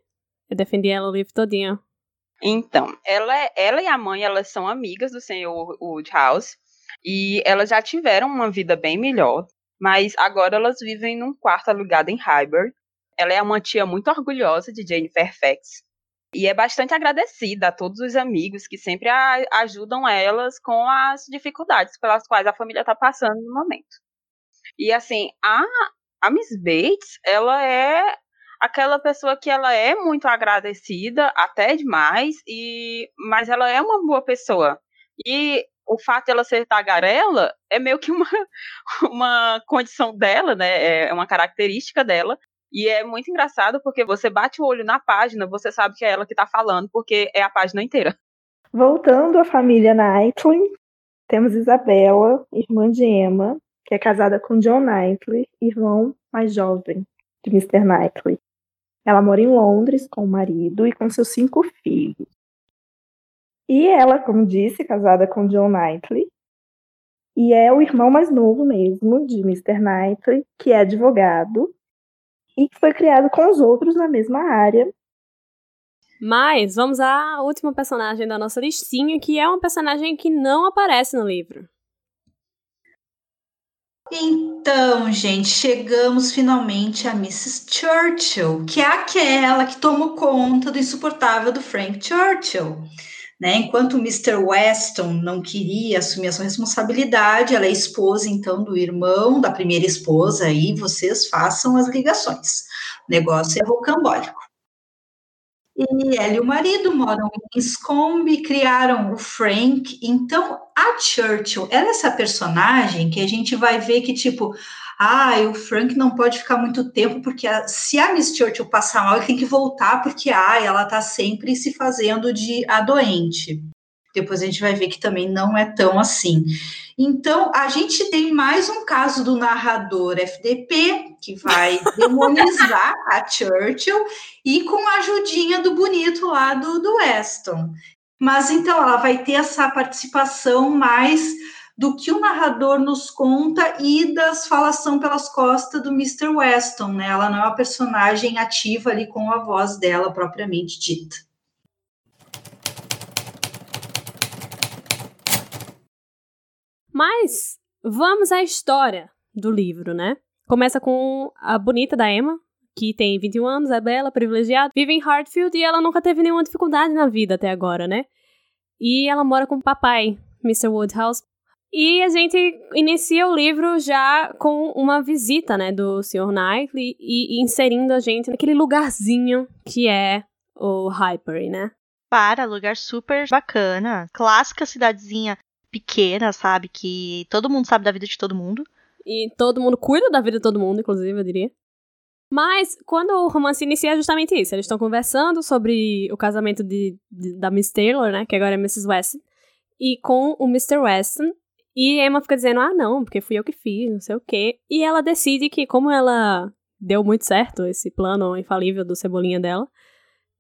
Eu defendi ela o livro todinho. Então, ela, é, ela e a mãe, elas são amigas do senhor Woodhouse. E elas já tiveram uma vida bem melhor. Mas agora elas vivem num quarto alugado em Highbury. Ela é uma tia muito orgulhosa de Jane Fairfax e é bastante agradecida a todos os amigos que sempre ajudam elas com as dificuldades pelas quais a família está passando no momento. E assim, a a Miss Bates, ela é aquela pessoa que ela é muito agradecida, até demais, e mas ela é uma boa pessoa. E o fato de ela ser tagarela é meio que uma, (laughs) uma condição dela, né? É uma característica dela. E é muito engraçado porque você bate o olho na página, você sabe que é ela que tá falando, porque é a página inteira. Voltando à família Knightley, temos Isabela, irmã de Emma, que é casada com John Knightley, irmão mais jovem de Mr. Knightley. Ela mora em Londres com o marido e com seus cinco filhos. E ela, como disse, casada com John Knightley, e é o irmão mais novo mesmo de Mr. Knightley, que é advogado e que foi criado com os outros na mesma área. Mas vamos à última personagem da nossa listinha, que é uma personagem que não aparece no livro. Então, gente, chegamos finalmente a Mrs. Churchill, que é aquela que tomou conta do insuportável do Frank Churchill. Né? Enquanto Mr. Weston não queria assumir a sua responsabilidade, ela é esposa, então, do irmão da primeira esposa, aí vocês façam as ligações. O negócio é rocambólico. E ela e o marido moram em Scombe, criaram o Frank. Então, a Churchill, ela é essa personagem que a gente vai ver que, tipo, ah, o Frank não pode ficar muito tempo, porque a, se a Miss Churchill passar mal, ele tem que voltar, porque ah, ela tá sempre se fazendo de a doente. Depois a gente vai ver que também não é tão assim. Então, a gente tem mais um caso do narrador FDP, que vai (laughs) demonizar a Churchill, e com a ajudinha do bonito lá do, do Weston. Mas então ela vai ter essa participação mais do que o narrador nos conta e das falação pelas costas do Mr. Weston, né? Ela não é uma personagem ativa ali com a voz dela propriamente dita. Mas vamos à história do livro, né? Começa com a bonita da Emma, que tem 21 anos, é bela, privilegiada, vive em Hartfield e ela nunca teve nenhuma dificuldade na vida até agora, né? E ela mora com o papai, Mr. Woodhouse. E a gente inicia o livro já com uma visita, né, do Sr. Knightley e, e inserindo a gente naquele lugarzinho que é o Hyper, né? Para, lugar super bacana. Clássica cidadezinha pequena, sabe? Que todo mundo sabe da vida de todo mundo. E todo mundo cuida da vida de todo mundo, inclusive, eu diria. Mas quando o romance inicia é justamente isso. Eles estão conversando sobre o casamento de, de, da Miss Taylor, né? Que agora é Mrs. Weston. E com o Mr. Weston. E Emma fica dizendo, ah, não, porque fui eu que fiz, não sei o quê. E ela decide que, como ela deu muito certo esse plano infalível do Cebolinha dela,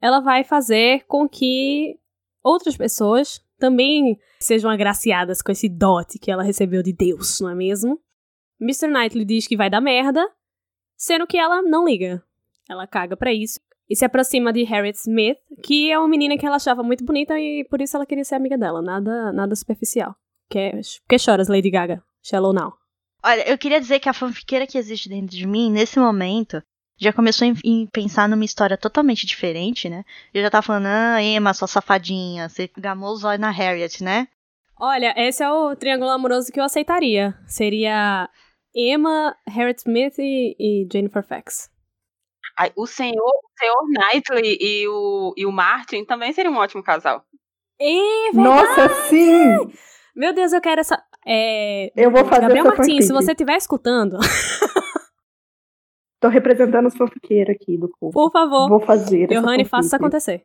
ela vai fazer com que outras pessoas também sejam agraciadas com esse dote que ela recebeu de Deus, não é mesmo? Mr. Knightley diz que vai dar merda, sendo que ela não liga. Ela caga para isso e se aproxima de Harriet Smith, que é uma menina que ela achava muito bonita e por isso ela queria ser amiga dela, nada nada superficial. Que, que choras, Lady Gaga? Shallow Now. Olha, eu queria dizer que a fanfiqueira que existe dentro de mim, nesse momento, já começou em, pensar numa história totalmente diferente, né? Eu já tava falando, ah, Emma, sua safadinha, você gamou os olhos na Harriet, né? Olha, esse é o triângulo amoroso que eu aceitaria. Seria Emma, Harriet Smith e, e Jennifer Fax. O senhor, o senhor Knightley e o, e o Martin também seriam um ótimo casal. É verdade! Nossa, sim! Meu Deus, eu quero essa. É... Eu vou fazer Gabriel essa Martins, fanfic. se você estiver escutando, Tô representando os fanfiqueiros aqui do povo. por favor, Vou fazer. essa Johanny, faça isso acontecer.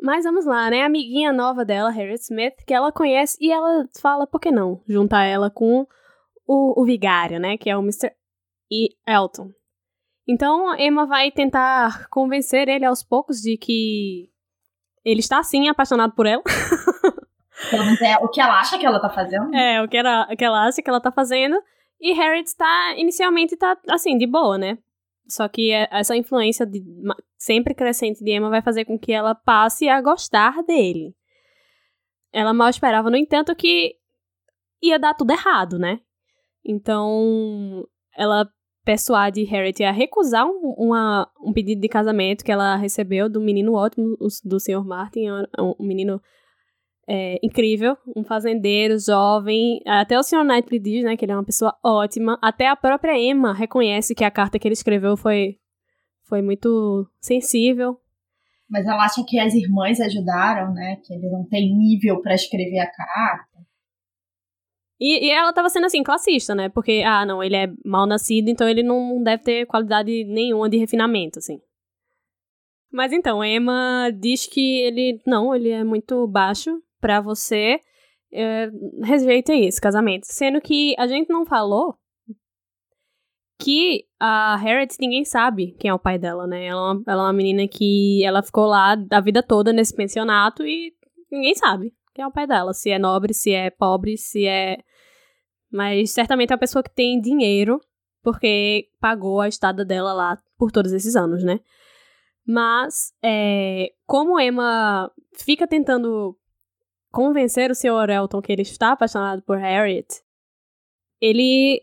Mas vamos lá, né? A amiguinha nova dela, Harriet Smith, que ela conhece e ela fala, por que não? Juntar ela com o, o vigário, né? Que é o Mr. E. Elton. Então, Emma vai tentar convencer ele aos poucos de que ele está sim apaixonado por ela. Menos é o que ela acha que ela tá fazendo. É, o que ela, o que ela acha que ela tá fazendo. E Harriet está, inicialmente, tá, assim, de boa, né? Só que é- essa influência de- sempre crescente de Emma vai fazer com que ela passe a gostar dele. Ela mal esperava, no entanto, que ia dar tudo errado, né? Então, ela persuade Harriet a recusar um, uma- um pedido de casamento que ela recebeu do menino ótimo, do Sr. Martin, um, um menino é, incrível, um fazendeiro jovem. Até o Sr. Knightley diz, né, que ele é uma pessoa ótima. Até a própria Emma reconhece que a carta que ele escreveu foi, foi muito sensível. Mas ela acha que as irmãs ajudaram, né? Que ele não tem nível para escrever a carta. E, e, ela tava sendo assim, classista, né? Porque, ah, não, ele é mal nascido, então ele não deve ter qualidade nenhuma de refinamento, assim. Mas então, Emma diz que ele. Não, ele é muito baixo para você. É, rejeita esse casamento. Sendo que a gente não falou que a Harriet ninguém sabe quem é o pai dela, né? Ela, é ela é uma menina que ela ficou lá a vida toda nesse pensionato e ninguém sabe quem é o pai dela. Se é nobre, se é pobre, se é. Mas certamente é uma pessoa que tem dinheiro, porque pagou a estada dela lá por todos esses anos, né? Mas, é, como Emma fica tentando convencer o Sr. Elton que ele está apaixonado por Harriet, ele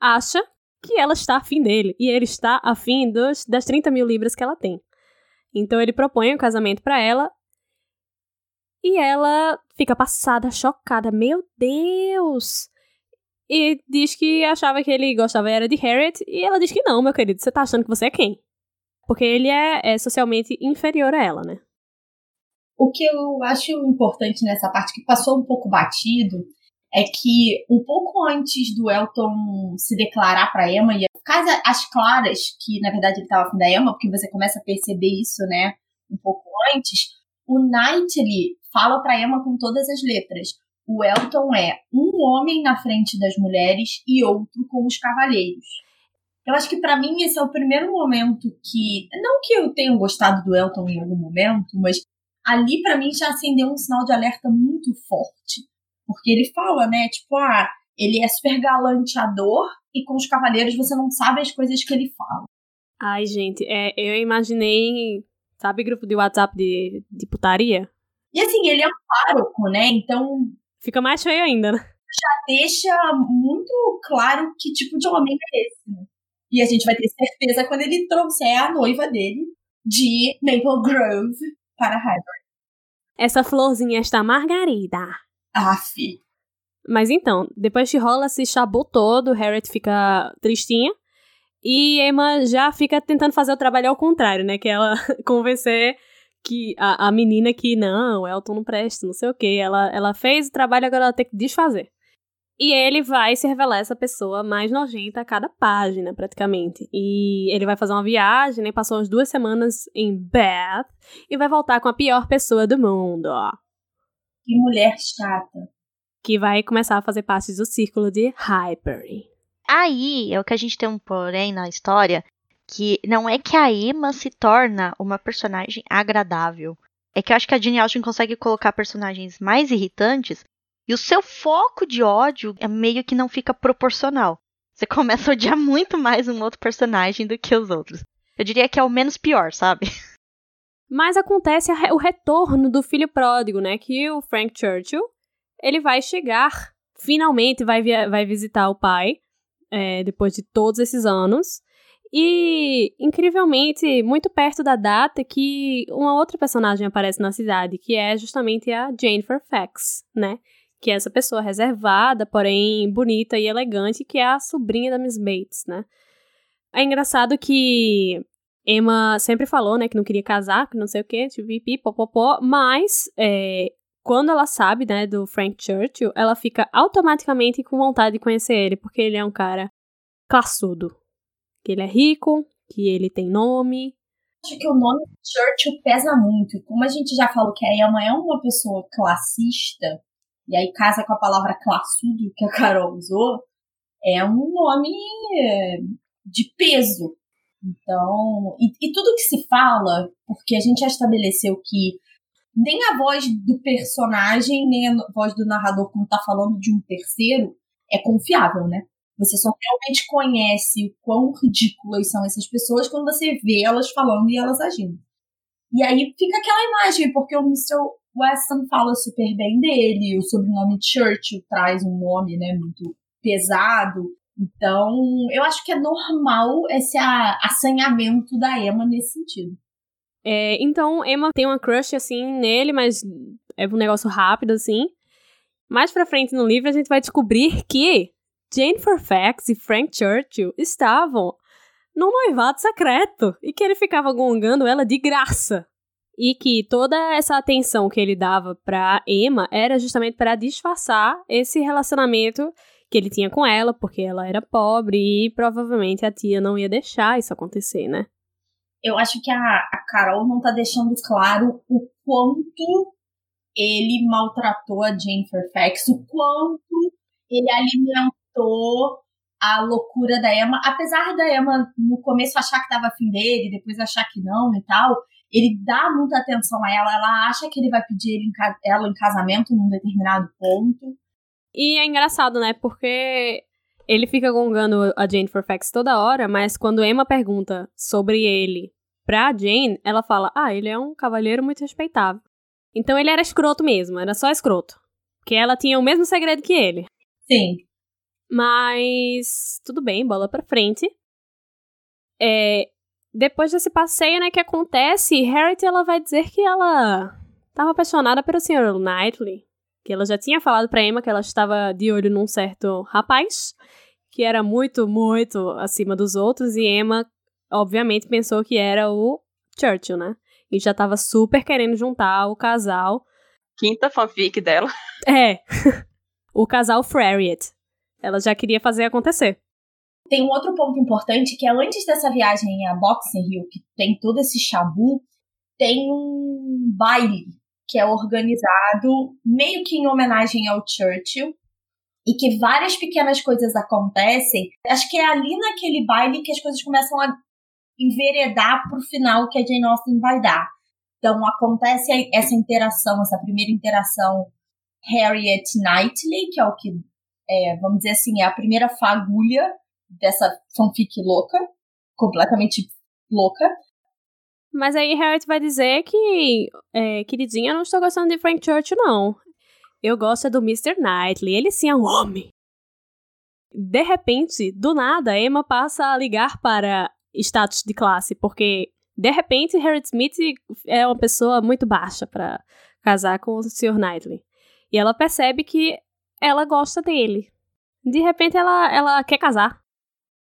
acha que ela está afim dele. E ele está afim dos, das 30 mil libras que ela tem. Então ele propõe o um casamento para ela. E ela fica passada, chocada. Meu Deus! E diz que achava que ele gostava era de Harriet. E ela diz que não, meu querido. Você tá achando que você é quem? Porque ele é, é socialmente inferior a ela, né? O que eu acho importante nessa parte, que passou um pouco batido, é que um pouco antes do Elton se declarar para Emma, e caso as claras que na verdade ele estava afim da Emma, porque você começa a perceber isso, né, um pouco antes, o Knightley fala para Emma com todas as letras. O Elton é um homem na frente das mulheres e outro com os cavalheiros. Eu acho que para mim esse é o primeiro momento que, não que eu tenha gostado do Elton em algum momento, mas ali para mim já acendeu um sinal de alerta muito forte porque ele fala, né? Tipo, ah, ele é super galanteador e com os cavaleiros você não sabe as coisas que ele fala. Ai, gente, é, eu imaginei, sabe, grupo de WhatsApp de, de putaria? E assim, ele é um pároco, né? Então. Fica mais feio ainda, né? Já deixa muito claro que tipo de homem é esse, né? E a gente vai ter certeza quando ele trouxer a noiva dele de Maple Grove para Hybrid. Essa florzinha está margarida. Aff. Mas então, depois que rola esse chabu todo, Harriet fica tristinha. E Emma já fica tentando fazer o trabalho ao contrário, né? Que ela (laughs) convencer que a, a menina que não, Elton não presta, não sei o que. Ela, ela fez o trabalho, agora ela tem que desfazer. E ele vai se revelar essa pessoa mais nojenta a cada página, praticamente. E ele vai fazer uma viagem, né? Passou umas duas semanas em Bath e vai voltar com a pior pessoa do mundo, ó. Que mulher chata. Que vai começar a fazer parte do círculo de Hyperi. Aí é o que a gente tem um porém na história, que não é que a Emma se torna uma personagem agradável. É que eu acho que a Jane Austen consegue colocar personagens mais irritantes e o seu foco de ódio é meio que não fica proporcional. Você (laughs) começa a odiar muito mais um outro personagem do que os outros. Eu diria que é o menos pior, sabe? (laughs) Mas acontece o retorno do filho pródigo, né? Que o Frank Churchill, ele vai chegar, finalmente vai, vai visitar o pai, é, depois de todos esses anos. E, incrivelmente, muito perto da data que uma outra personagem aparece na cidade, que é justamente a Jane Fairfax, né? Que é essa pessoa reservada, porém bonita e elegante, que é a sobrinha da Miss Bates, né? É engraçado que Emma sempre falou, né, que não queria casar, que não sei o quê, pipi, popopó, mas é, quando ela sabe, né, do Frank Churchill, ela fica automaticamente com vontade de conhecer ele, porque ele é um cara classudo. Que ele é rico, que ele tem nome. Acho que o nome Churchill pesa muito. Como a gente já falou que a Emma é uma pessoa classista, e aí casa com a palavra classudo que a Carol usou, é um nome é, de peso então, e, e tudo que se fala, porque a gente já estabeleceu que nem a voz do personagem, nem a voz do narrador, quando tá falando de um terceiro, é confiável, né? Você só realmente conhece o quão ridículas são essas pessoas quando você vê elas falando e elas agindo. E aí fica aquela imagem, porque o Mr. Weston fala super bem dele, o sobrenome Churchill traz um nome, né, muito pesado. Então, eu acho que é normal esse assanhamento da Emma nesse sentido. É, então, Emma tem uma crush, assim, nele, mas é um negócio rápido, assim. Mais pra frente no livro, a gente vai descobrir que Jane Fairfax e Frank Churchill estavam num noivado secreto e que ele ficava gongando ela de graça. E que toda essa atenção que ele dava pra Emma era justamente para disfarçar esse relacionamento que ele tinha com ela, porque ela era pobre e provavelmente a tia não ia deixar isso acontecer, né? Eu acho que a, a Carol não tá deixando claro o quanto ele maltratou a Jane Fairfax, o quanto ele alimentou a loucura da Emma, apesar da Emma no começo achar que tava afim dele, depois achar que não e tal, ele dá muita atenção a ela, ela acha que ele vai pedir ele em ela em casamento num determinado ponto. E é engraçado, né? Porque ele fica gongando a Jane Fairfax toda hora, mas quando Emma pergunta sobre ele pra Jane, ela fala: Ah, ele é um cavalheiro muito respeitável. Então ele era escroto mesmo, era só escroto. Porque ela tinha o mesmo segredo que ele. Sim. Mas tudo bem, bola pra frente. É, depois desse passeio, né, que acontece, Harriet ela vai dizer que ela estava apaixonada pelo Sr. Knightley, que ela já tinha falado para Emma que ela estava de olho num certo rapaz que era muito, muito acima dos outros e Emma obviamente pensou que era o Churchill, né? E já estava super querendo juntar o casal. Quinta fanfic dela. É. (laughs) o casal Frariet. Ela já queria fazer acontecer. Tem um outro ponto importante que é antes dessa viagem a Boxing Hill, que tem todo esse chabu, tem um baile que é organizado meio que em homenagem ao Churchill e que várias pequenas coisas acontecem. Acho que é ali naquele baile que as coisas começam a enveredar pro final que a Jane Austen vai dar. Então acontece essa interação, essa primeira interação Harriet Knightley, que é o que, é, vamos dizer assim, é a primeira fagulha dessa fanfic louca, completamente louca. Mas aí Harriet vai dizer que, é, queridinha, não estou gostando de Frank Churchill, não. Eu gosto do Mr. Knightley, ele sim é um homem. De repente, do nada, Emma passa a ligar para status de classe, porque de repente Harriet Smith é uma pessoa muito baixa para casar com o Sr. Knightley. E ela percebe que ela gosta dele. De repente ela, ela quer casar.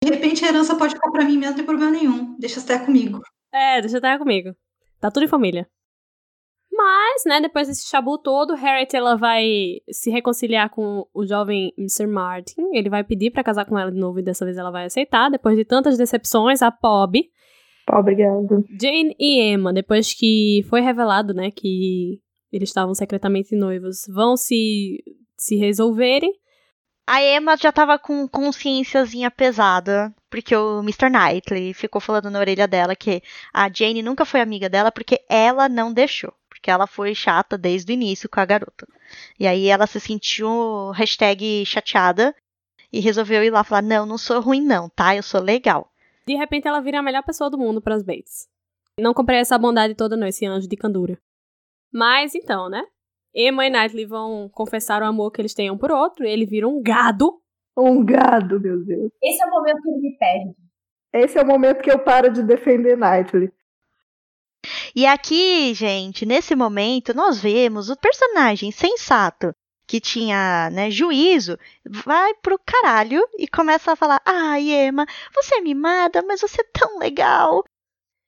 De repente a herança pode ficar para mim mesmo, não tem problema nenhum. Deixa até comigo. É, deixa até comigo. Tá tudo em família. Mas, né, depois desse chabu todo, Harriet ela vai se reconciliar com o jovem Mr. Martin. Ele vai pedir para casar com ela de novo e dessa vez ela vai aceitar. Depois de tantas decepções, a Pob. Obrigada. Jane e Emma, depois que foi revelado, né, que eles estavam secretamente noivos, vão se, se resolverem. A Emma já tava com consciênciazinha pesada, porque o Mr. Knightley ficou falando na orelha dela que a Jane nunca foi amiga dela porque ela não deixou. Porque ela foi chata desde o início com a garota. E aí ela se sentiu hashtag chateada e resolveu ir lá falar: Não, não sou ruim, não, tá? Eu sou legal. De repente ela vira a melhor pessoa do mundo para as Bates. Não comprei essa bondade toda, não, esse anjo de candura. Mas então, né? Emma e Knightley vão confessar o amor que eles têm um por outro, e ele vira um gado. Um gado, meu Deus. Esse é o momento que ele me perde. Esse é o momento que eu paro de defender Knightley. E aqui, gente, nesse momento, nós vemos o personagem sensato que tinha né, juízo, vai pro caralho e começa a falar: Ai, Emma, você é mimada, mas você é tão legal.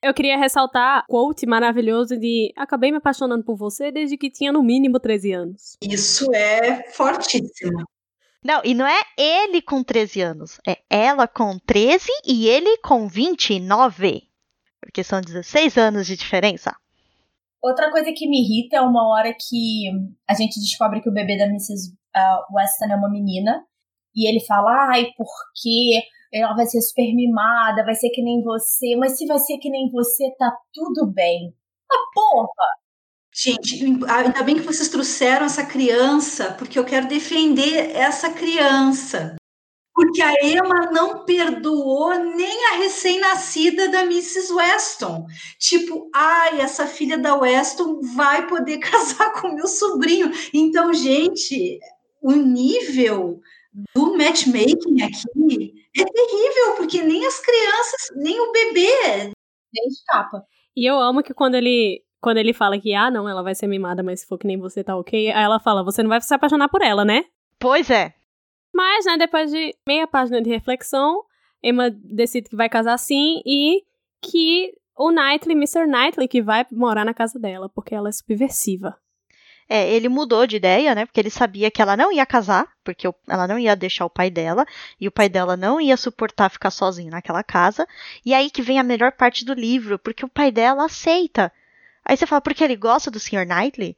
Eu queria ressaltar o quote maravilhoso de acabei me apaixonando por você desde que tinha no mínimo 13 anos. Isso é fortíssimo. Não, e não é ele com 13 anos, é ela com 13 e ele com 29. Porque são 16 anos de diferença. Outra coisa que me irrita é uma hora que a gente descobre que o bebê da Mrs. Uh, Weston é uma menina. E ele fala, ai, porque ela vai ser super mimada, vai ser que nem você, mas se vai ser que nem você, tá tudo bem. Ah, porra! Gente, ainda bem que vocês trouxeram essa criança, porque eu quero defender essa criança. Porque a Emma não perdoou nem a recém-nascida da Mrs. Weston. Tipo, ai, essa filha da Weston vai poder (laughs) casar com meu sobrinho. Então, gente, o nível do matchmaking aqui é terrível, porque nem as crianças, nem o bebê nem escapa. E eu amo que quando ele quando ele fala que, ah, não, ela vai ser mimada, mas se for que nem você tá ok, aí ela fala, você não vai se apaixonar por ela, né? Pois é. Mas, né, depois de meia página de reflexão, Emma decide que vai casar sim e que o Knightley, Mr. Knightley, que vai morar na casa dela, porque ela é subversiva. É, ele mudou de ideia, né? Porque ele sabia que ela não ia casar, porque ela não ia deixar o pai dela, e o pai dela não ia suportar ficar sozinho naquela casa. E aí que vem a melhor parte do livro, porque o pai dela aceita. Aí você fala, porque ele gosta do Sr. Knightley?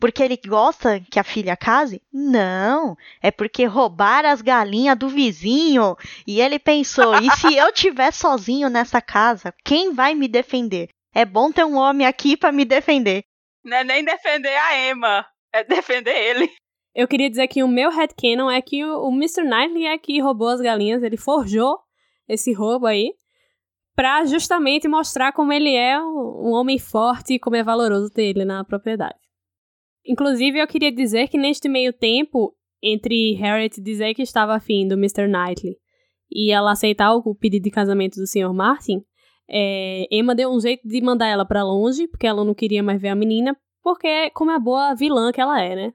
Porque ele gosta que a filha case? Não, é porque roubaram as galinhas do vizinho. E ele pensou: e se eu estiver sozinho nessa casa, quem vai me defender? É bom ter um homem aqui para me defender. Não é nem defender a Emma, é defender ele. Eu queria dizer que o meu headcanon é que o Mr. Knightley é que roubou as galinhas, ele forjou esse roubo aí para justamente mostrar como ele é um homem forte e como é valoroso ter ele na propriedade. Inclusive, eu queria dizer que neste meio tempo, entre Harriet dizer que estava afim do Mr. Knightley e ela aceitar o pedido de casamento do Sr. Martin, é, Emma deu um jeito de mandar ela para longe, porque ela não queria mais ver a menina, porque como é boa vilã que ela é, né?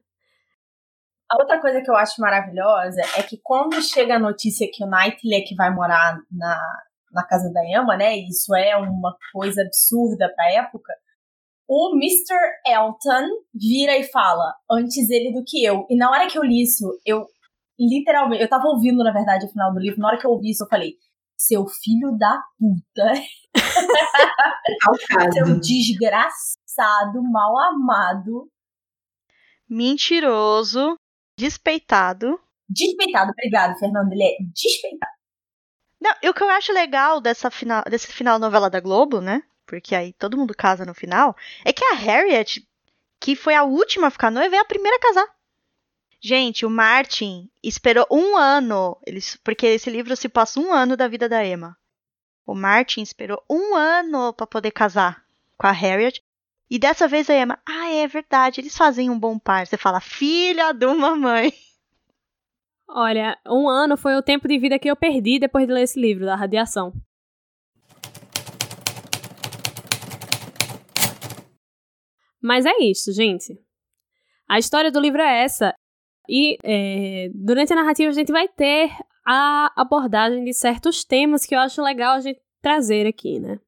A outra coisa que eu acho maravilhosa é que quando chega a notícia que o Knightley é que vai morar na, na casa da Emma, né? Isso é uma coisa absurda pra época o Mr. Elton vira e fala antes ele do que eu. E na hora que eu li isso, eu literalmente, eu tava ouvindo, na verdade, o final do livro, na hora que eu ouvi isso, eu falei, seu filho da puta. seu desgraçado, mal amado. Mentiroso, despeitado. Despeitado, obrigado, Fernando. Ele é despeitado. Não, e o que eu acho legal dessa final, desse final novela da Globo, né? porque aí todo mundo casa no final, é que a Harriet, que foi a última a ficar noiva, é a primeira a casar. Gente, o Martin esperou um ano, porque esse livro se passa um ano da vida da Emma. O Martin esperou um ano para poder casar com a Harriet. E dessa vez a Emma, ah, é verdade, eles fazem um bom par. Você fala, filha de uma mãe. Olha, um ano foi o tempo de vida que eu perdi depois de ler esse livro, da radiação. Mas é isso, gente. A história do livro é essa. E é, durante a narrativa a gente vai ter a abordagem de certos temas que eu acho legal a gente trazer aqui, né?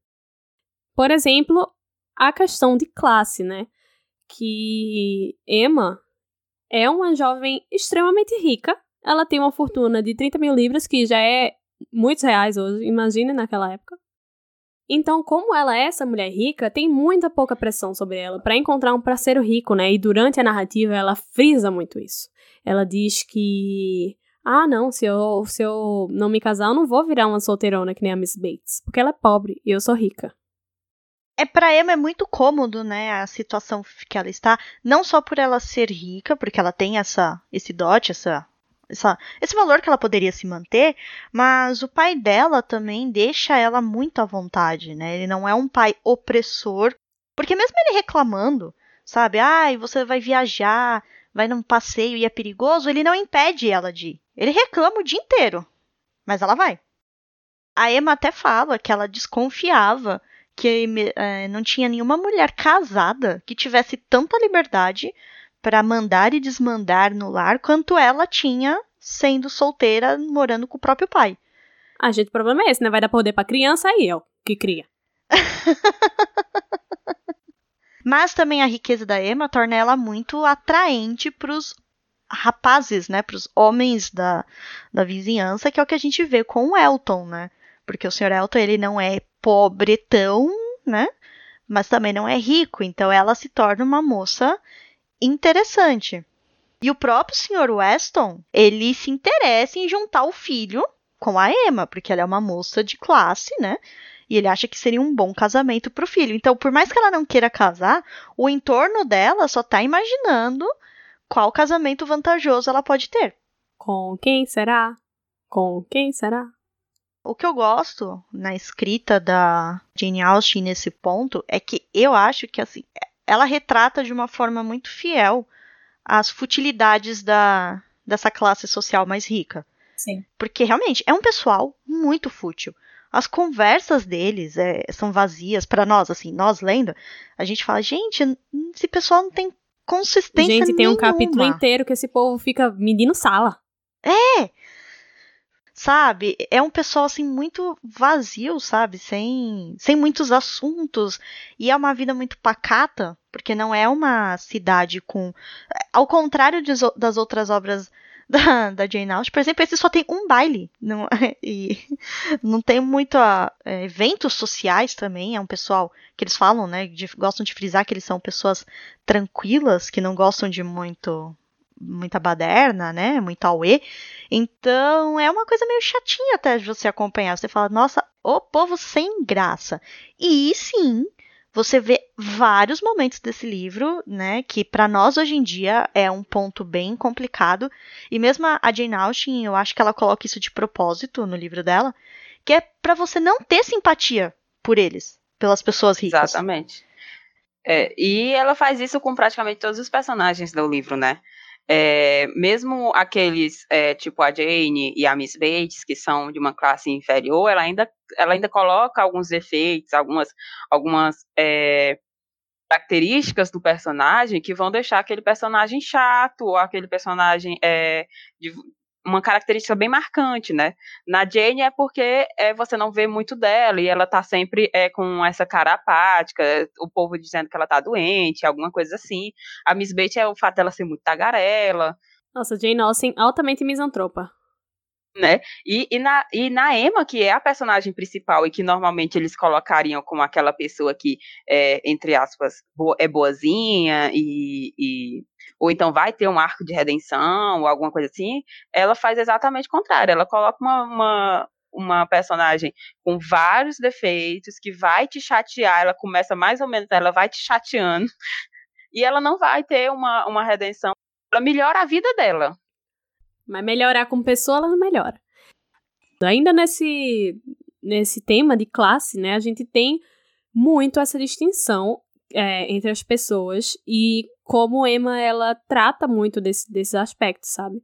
Por exemplo, a questão de classe, né? Que Emma é uma jovem extremamente rica. Ela tem uma fortuna de 30 mil libras, que já é muitos reais hoje, imagine naquela época. Então, como ela é essa mulher rica, tem muita pouca pressão sobre ela para encontrar um parceiro rico, né? E durante a narrativa ela frisa muito isso. Ela diz que ah, não, se eu, se eu não me casar, eu não vou virar uma solteirona que nem a Miss Bates, porque ela é pobre e eu sou rica. É para Emma é muito cômodo, né, a situação que ela está, não só por ela ser rica, porque ela tem essa esse dote, essa essa, esse valor que ela poderia se manter, mas o pai dela também deixa ela muito à vontade, né? Ele não é um pai opressor, porque mesmo ele reclamando, sabe? Ai, ah, você vai viajar, vai num passeio e é perigoso, ele não impede ela de ir. Ele reclama o dia inteiro, mas ela vai. A Emma até fala que ela desconfiava que é, não tinha nenhuma mulher casada que tivesse tanta liberdade para mandar e desmandar no lar quanto ela tinha sendo solteira, morando com o próprio pai. Ah, gente, o problema é esse, né? Vai dar poder pra criança aí, ó, que cria. (laughs) Mas também a riqueza da Emma torna ela muito atraente pros rapazes, né? Pros homens da, da vizinhança, que é o que a gente vê com o Elton, né? Porque o Sr. Elton, ele não é pobretão, né? Mas também não é rico, então ela se torna uma moça interessante. E o próprio Sr. Weston, ele se interessa em juntar o filho com a Emma, porque ela é uma moça de classe, né? E ele acha que seria um bom casamento para o filho. Então, por mais que ela não queira casar, o entorno dela só está imaginando qual casamento vantajoso ela pode ter. Com quem será? Com quem será? O que eu gosto na escrita da Jane Austen nesse ponto é que eu acho que assim, ela retrata de uma forma muito fiel as futilidades da, dessa classe social mais rica. Sim. Porque realmente é um pessoal muito fútil. as conversas deles é, são vazias para nós, assim, nós lendo, a gente fala, gente, esse pessoal não tem consistência Gente, tem nenhuma. um capítulo inteiro que esse povo fica medindo sala. É! Sabe? É um pessoal assim muito vazio, sabe? Sem, sem muitos assuntos. E é uma vida muito pacata, porque não é uma cidade com. Ao contrário de, das outras obras (laughs) da, da Jane Austen, por exemplo, esse só tem um baile. Não, (laughs) e não tem muito é, eventos sociais também. É um pessoal que eles falam, né? De, gostam de frisar que eles são pessoas tranquilas, que não gostam de muito muita baderna, né? Muito auê. Então é uma coisa meio chatinha até de você acompanhar. Você fala, nossa, o povo sem graça. E sim, você vê vários momentos desse livro, né, que para nós hoje em dia é um ponto bem complicado. E mesmo a Jane Austen, eu acho que ela coloca isso de propósito no livro dela, que é para você não ter simpatia por eles, pelas pessoas ricas. Exatamente. É, e ela faz isso com praticamente todos os personagens do livro, né? É, mesmo aqueles, é, tipo a Jane e a Miss Bates, que são de uma classe inferior, ela ainda, ela ainda coloca alguns defeitos, algumas, algumas é, características do personagem que vão deixar aquele personagem chato, ou aquele personagem é, de, uma característica bem marcante, né? Na Jane é porque é, você não vê muito dela e ela tá sempre é, com essa cara apática, o povo dizendo que ela tá doente, alguma coisa assim. A Miss Bates é o fato dela ser muito tagarela. Nossa, Jane Austen altamente misantropa né? E, e, na, e na Emma, que é a personagem principal e que normalmente eles colocariam como aquela pessoa que é, entre aspas, boa, é boazinha e, e, ou então vai ter um arco de redenção ou alguma coisa assim, ela faz exatamente o contrário. Ela coloca uma, uma, uma personagem com vários defeitos que vai te chatear. Ela começa mais ou menos, ela vai te chateando (laughs) e ela não vai ter uma, uma redenção. Ela melhora a vida dela. Mas melhorar como pessoa, ela não melhora. Ainda nesse, nesse tema de classe, né, a gente tem muito essa distinção é, entre as pessoas e como Emma ela trata muito desse, desses aspectos, sabe?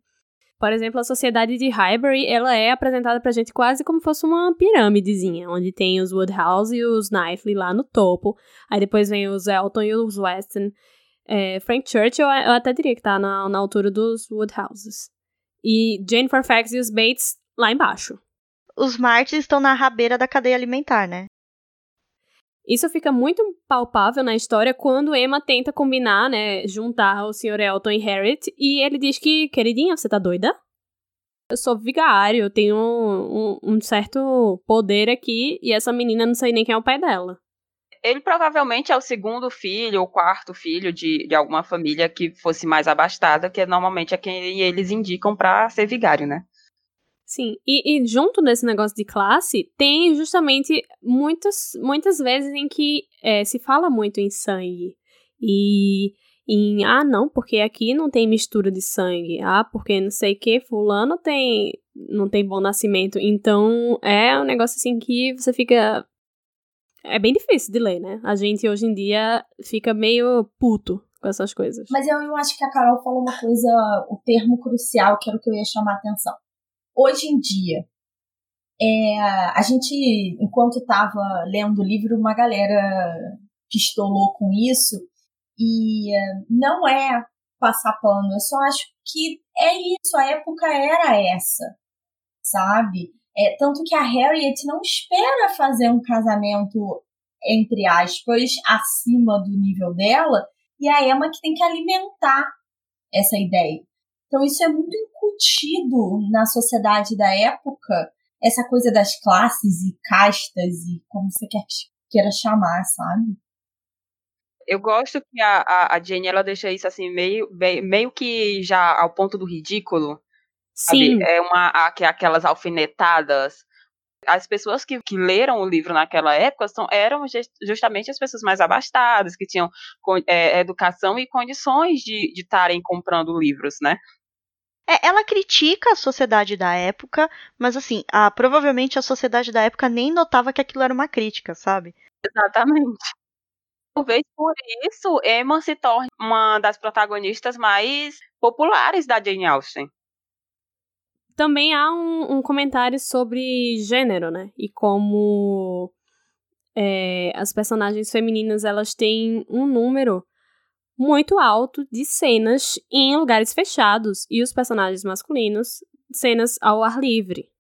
Por exemplo, a sociedade de Highbury, ela é apresentada pra gente quase como fosse uma pirâmidezinha, onde tem os Woodhouse e os Knightley lá no topo, aí depois vem os Elton e os Weston. É, Frank Churchill, eu até diria que tá na, na altura dos Woodhouses e Jane Fairfax e os Bates lá embaixo. Os Martins estão na rabeira da cadeia alimentar, né? Isso fica muito palpável na história quando Emma tenta combinar, né, juntar o Sr. Elton e Harriet, e ele diz que, queridinha, você tá doida? Eu sou vigário, eu tenho um, um, um certo poder aqui, e essa menina não sei nem quem é o pai dela ele provavelmente é o segundo filho ou quarto filho de, de alguma família que fosse mais abastada, que normalmente é quem eles indicam para ser vigário, né? Sim, e, e, junto desse negócio de classe, tem justamente muitas, muitas vezes em que é, se fala muito em sangue. E em, ah, não, porque aqui não tem mistura de sangue. Ah, porque não sei o que, fulano tem, não tem bom nascimento. Então, é um negócio assim que você fica, é bem difícil de ler, né? A gente hoje em dia fica meio puto com essas coisas. Mas eu, eu acho que a Carol falou uma coisa, o termo crucial, que era o que eu ia chamar a atenção. Hoje em dia, é, a gente, enquanto estava lendo o livro, uma galera pistolou com isso, e é, não é passar pano, eu só acho que é isso, a época era essa, sabe? É, tanto que a Harriet não espera fazer um casamento, entre aspas, acima do nível dela, e a Emma que tem que alimentar essa ideia. Então isso é muito incutido na sociedade da época, essa coisa das classes e castas e como você quer, queira chamar, sabe? Eu gosto que a, a, Jane ela deixa isso assim meio, meio que já ao ponto do ridículo, Sim. Sabe? É uma aquelas alfinetadas. As pessoas que, que leram o livro naquela época são, eram justamente as pessoas mais abastadas, que tinham é, educação e condições de estarem comprando livros, né? É, ela critica a sociedade da época, mas assim, a, provavelmente a sociedade da época nem notava que aquilo era uma crítica, sabe? Exatamente. Talvez por isso Emma se torne uma das protagonistas mais populares da Jane Austen. Também há um, um comentário sobre gênero, né? E como é, as personagens femininas elas têm um número muito alto de cenas em lugares fechados e os personagens masculinos cenas ao ar livre.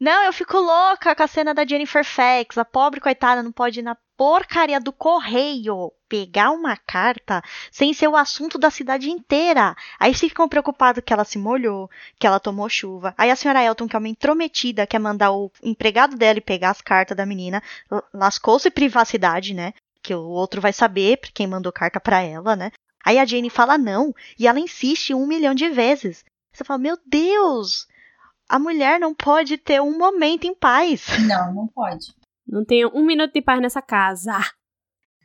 Não, eu fico louca com a cena da Jennifer Fax. A pobre coitada não pode ir na porcaria do correio pegar uma carta sem ser o assunto da cidade inteira. Aí ficam preocupados que ela se molhou, que ela tomou chuva. Aí a senhora Elton, que é uma intrometida, quer mandar o empregado dela pegar as cartas da menina, lascou-se privacidade, né? Que o outro vai saber quem mandou carta para ela, né? Aí a Jane fala não, e ela insiste um milhão de vezes. Você fala, meu Deus, a mulher não pode ter um momento em paz. Não, não pode. Não tem um minuto de paz nessa casa.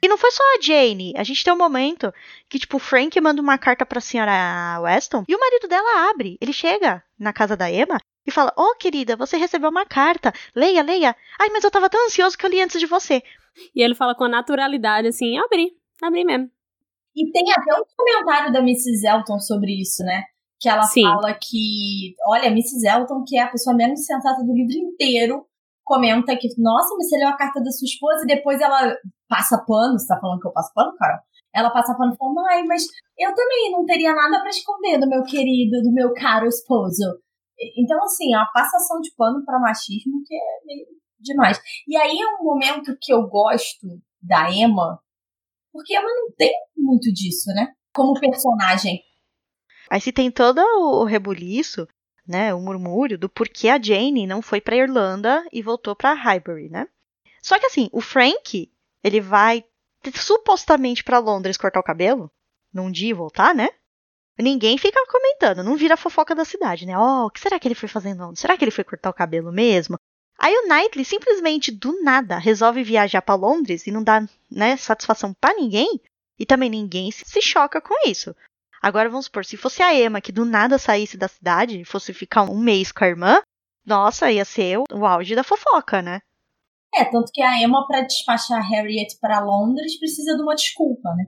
E não foi só a Jane. A gente tem um momento que, tipo, o Frank manda uma carta pra senhora Weston e o marido dela abre. Ele chega na casa da Emma e fala: Ô, oh, querida, você recebeu uma carta. Leia, leia. Ai, mas eu tava tão ansioso que eu li antes de você. E ele fala com naturalidade assim: abri, abri mesmo. E tem até um comentário da Mrs. Elton sobre isso, né? que ela Sim. fala que, olha, Mrs. Elton, que é a pessoa menos sensata do livro inteiro, comenta que, nossa, mas você leu a carta da sua esposa e depois ela passa pano, você tá falando que eu passo pano, Carol? Ela passa pano e fala, ai, mas eu também não teria nada para esconder do meu querido, do meu caro esposo. Então, assim, uma passação de pano para machismo que é meio demais. E aí é um momento que eu gosto da Emma, porque a Emma não tem muito disso, né? Como personagem. Aí se tem todo o rebuliço, né, o murmúrio do porquê a Jane não foi para Irlanda e voltou para Highbury, né? Só que assim, o Frank, ele vai supostamente para Londres cortar o cabelo, num dia e voltar, né? Ninguém fica comentando, não vira fofoca da cidade, né? Oh, o que será que ele foi fazendo? Será que ele foi cortar o cabelo mesmo? Aí o Knightley simplesmente do nada resolve viajar para Londres e não dá, né, satisfação para ninguém, e também ninguém se choca com isso. Agora vamos supor, se fosse a Emma que do nada saísse da cidade, fosse ficar um mês com a irmã, nossa, ia ser o, auge da fofoca, né? É, tanto que a Emma, para despachar a Harriet para Londres, precisa de uma desculpa, né?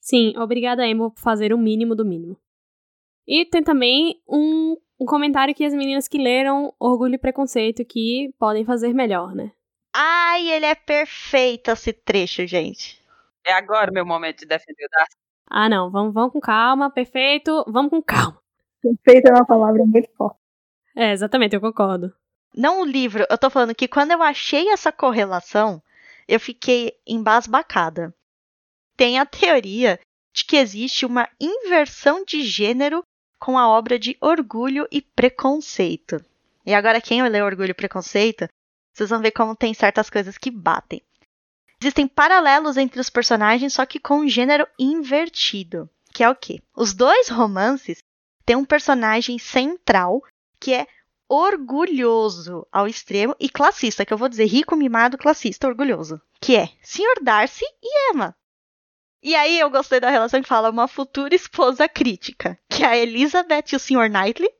Sim, obrigada, Emma, por fazer o mínimo do mínimo. E tem também um, um comentário que as meninas que leram Orgulho e Preconceito que podem fazer melhor, né? Ai, ele é perfeito esse trecho, gente. É agora o meu momento de defender o Darcy. Ah, não, vamos, vamos com calma, perfeito, vamos com calma. Perfeito é uma palavra muito forte. É, exatamente, eu concordo. Não o livro, eu tô falando que quando eu achei essa correlação, eu fiquei embasbacada. Tem a teoria de que existe uma inversão de gênero com a obra de Orgulho e Preconceito. E agora, quem lê Orgulho e Preconceito, vocês vão ver como tem certas coisas que batem. Existem paralelos entre os personagens, só que com um gênero invertido. Que é o quê? Os dois romances têm um personagem central que é orgulhoso ao extremo e classista, que eu vou dizer rico, mimado, classista, orgulhoso. Que é Sr. Darcy e Emma. E aí eu gostei da relação que fala uma futura esposa crítica, que é a Elizabeth e o Sr. Knightley.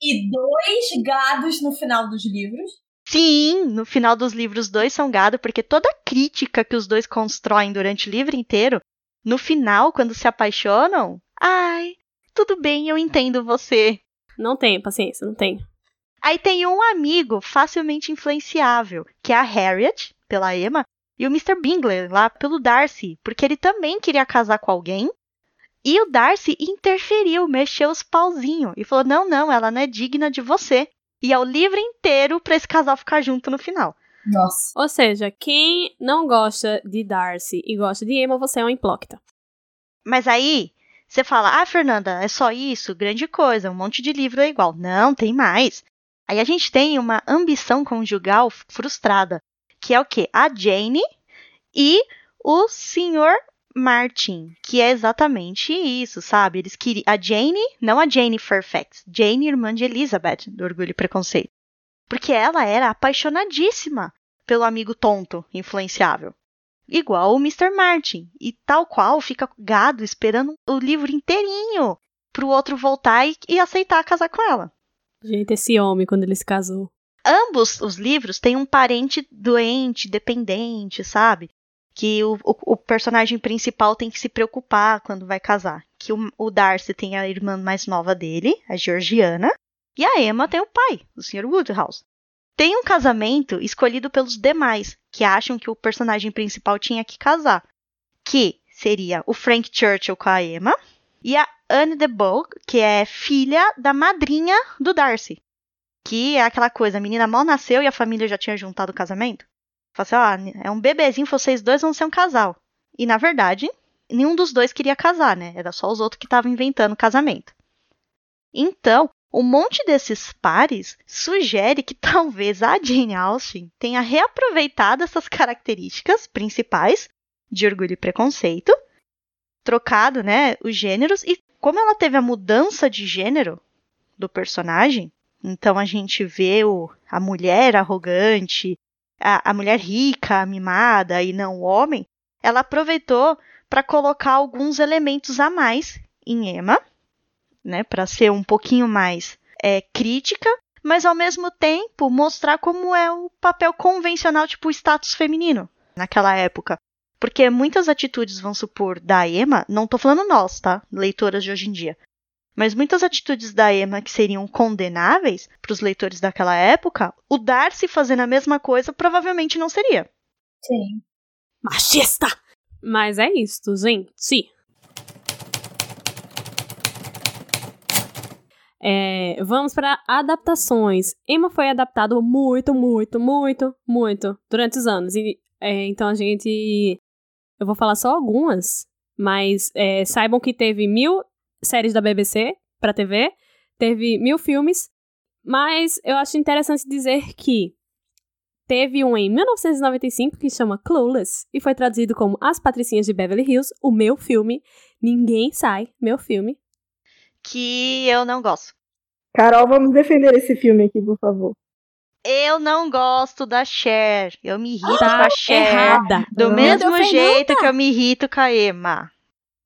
E dois gados no final dos livros. Sim, no final dos livros, dois são gado, porque toda a crítica que os dois constroem durante o livro inteiro, no final, quando se apaixonam, ai, tudo bem, eu entendo você. Não tenho paciência, não tenho. Aí tem um amigo facilmente influenciável, que é a Harriet, pela Emma, e o Mr. Bingley, lá pelo Darcy, porque ele também queria casar com alguém. E o Darcy interferiu, mexeu os pauzinhos e falou: não, não, ela não é digna de você e é o livro inteiro para esse casal ficar junto no final. Nossa. Ou seja, quem não gosta de Darcy e gosta de Emma, você é um hipócrita. Mas aí, você fala, ah, Fernanda, é só isso, grande coisa, um monte de livro é igual. Não, tem mais. Aí a gente tem uma ambição conjugal frustrada, que é o quê? A Jane e o senhor Martin, que é exatamente isso, sabe? Eles queriam a Jane, não a Jane Fairfax, Jane irmã de Elizabeth do Orgulho e Preconceito, porque ela era apaixonadíssima pelo amigo tonto, influenciável, igual o Mr. Martin, e tal qual fica gado esperando o livro inteirinho pro outro voltar e, e aceitar casar com ela. Gente, esse homem quando ele se casou. Ambos os livros têm um parente doente, dependente, sabe? Que o, o, o, personagem principal tem que se preocupar quando vai casar. Que o, o, Darcy tem a irmã mais nova dele, a Georgiana, E a Emma tem o pai, o Sr. Woodhouse. Tem um casamento escolhido pelos demais, que acham que o personagem principal tinha que casar, que seria o Frank Churchill com a Emma e a Anne de Bow, que é filha da madrinha do Darcy. Que é aquela coisa, a menina mal nasceu e a família já tinha juntado o casamento. Fala assim, ó, é um bebezinho, vocês dois vão ser um casal. E na verdade, nenhum dos dois queria casar, né? Era só os outros que estavam inventando casamento. Então, um monte desses pares sugere que (laughs) talvez a Jane Austen tenha reaproveitado essas características principais de orgulho e preconceito, trocado, né, os gêneros e como ela teve a mudança de gênero do personagem, então a gente vê o, a mulher arrogante, a, a mulher rica, mimada e não o homem, ela aproveitou para colocar alguns elementos a mais em Emma, né, para ser um pouquinho mais é, crítica, mas ao mesmo tempo mostrar como é o papel convencional, tipo o status feminino naquela época. Porque muitas atitudes, vamos supor, da Emma, não tô falando nós, tá? Leitoras de hoje em dia. Mas muitas atitudes da Emma que seriam condenáveis para os leitores daquela época, o Darcy fazendo a mesma coisa provavelmente não seria. Sim. Machista! Mas é isso, gente. É, vamos para adaptações. Emma foi adaptado muito, muito, muito, muito durante os anos. E, é, então a gente. Eu vou falar só algumas, mas é, saibam que teve mil séries da BBC para TV, teve mil filmes, mas eu acho interessante dizer que teve um em 1995 que chama Clueless e foi traduzido como As Patricinhas de Beverly Hills, o meu filme. Ninguém sai, meu filme que eu não gosto. Carol, vamos defender esse filme aqui, por favor. Eu não gosto da Cher. Eu me irrito Tá com a Cher. errada. Do Não. mesmo jeito que eu me irrito com a Emma.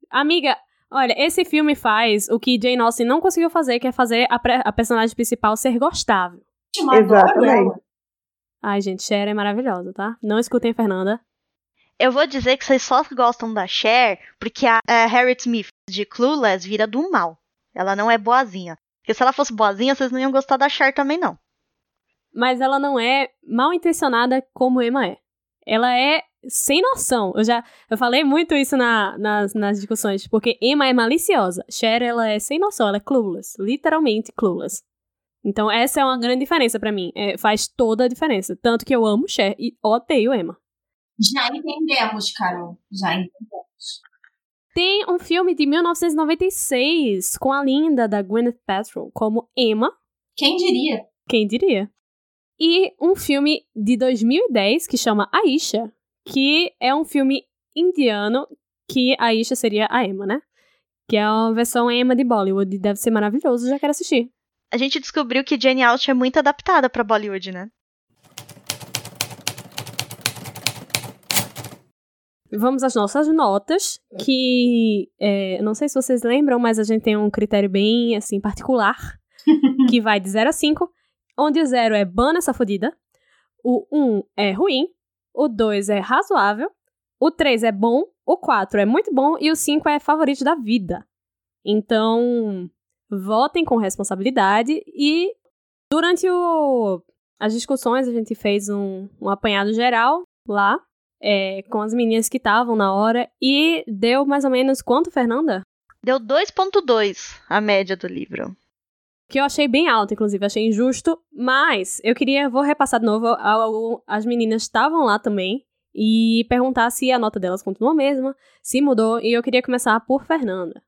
Amiga, olha, esse filme faz o que Jane Austen não conseguiu fazer, que é fazer a, a personagem principal ser gostável. Exatamente. Ai, gente, Cher é maravilhosa, tá? Não escutem a Fernanda. Eu vou dizer que vocês só gostam da Cher porque a, a Harriet Smith de Clueless vira do mal. Ela não é boazinha. Porque se ela fosse boazinha, vocês não iam gostar da Cher também, não. Mas ela não é mal intencionada como Emma é. Ela é sem noção. Eu já eu falei muito isso na- nas, nas discussões, porque Emma é maliciosa. Cher, ela é sem noção, ela é clueless. Literalmente clueless. Então, essa é uma grande diferença pra mim. É, faz toda a diferença. Tanto que eu amo Cher e odeio Emma. Já entendemos, Carol. Já entendemos. Tem um filme de 1996 com a linda da Gwyneth Paltrow como Emma, Quem diria? quem diria? E um filme de 2010 que chama Aisha, que é um filme indiano que a Aisha seria a Emma, né? Que é uma versão Emma de Bollywood. e Deve ser maravilhoso, já quero assistir. A gente descobriu que Jane Austen é muito adaptada pra Bollywood, né? Vamos às nossas notas, que é, não sei se vocês lembram, mas a gente tem um critério bem assim particular, (laughs) que vai de 0 a 5, onde o 0 é bana essa fodida, o 1 é ruim, o 2 é razoável, o 3 é bom, o 4 é muito bom e o 5 é favorito da vida. Então, votem com responsabilidade e durante o, as discussões a gente fez um, um apanhado geral lá é, com as meninas que estavam na hora e deu mais ou menos quanto, Fernanda? Deu 2.2 a média do livro. Que eu achei bem alto, inclusive, achei injusto, mas eu queria, vou repassar de novo, as meninas estavam lá também e perguntar se a nota delas continua a mesma, se mudou, e eu queria começar por Fernanda.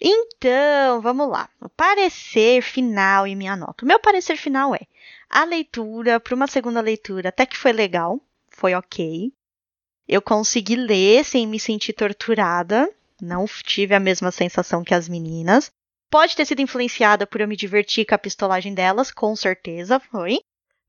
Então, vamos lá. O parecer final e minha nota. O meu parecer final é: a leitura, para uma segunda leitura, até que foi legal, foi ok. Eu consegui ler sem me sentir torturada, não tive a mesma sensação que as meninas. Pode ter sido influenciada por eu me divertir com a pistolagem delas, com certeza foi.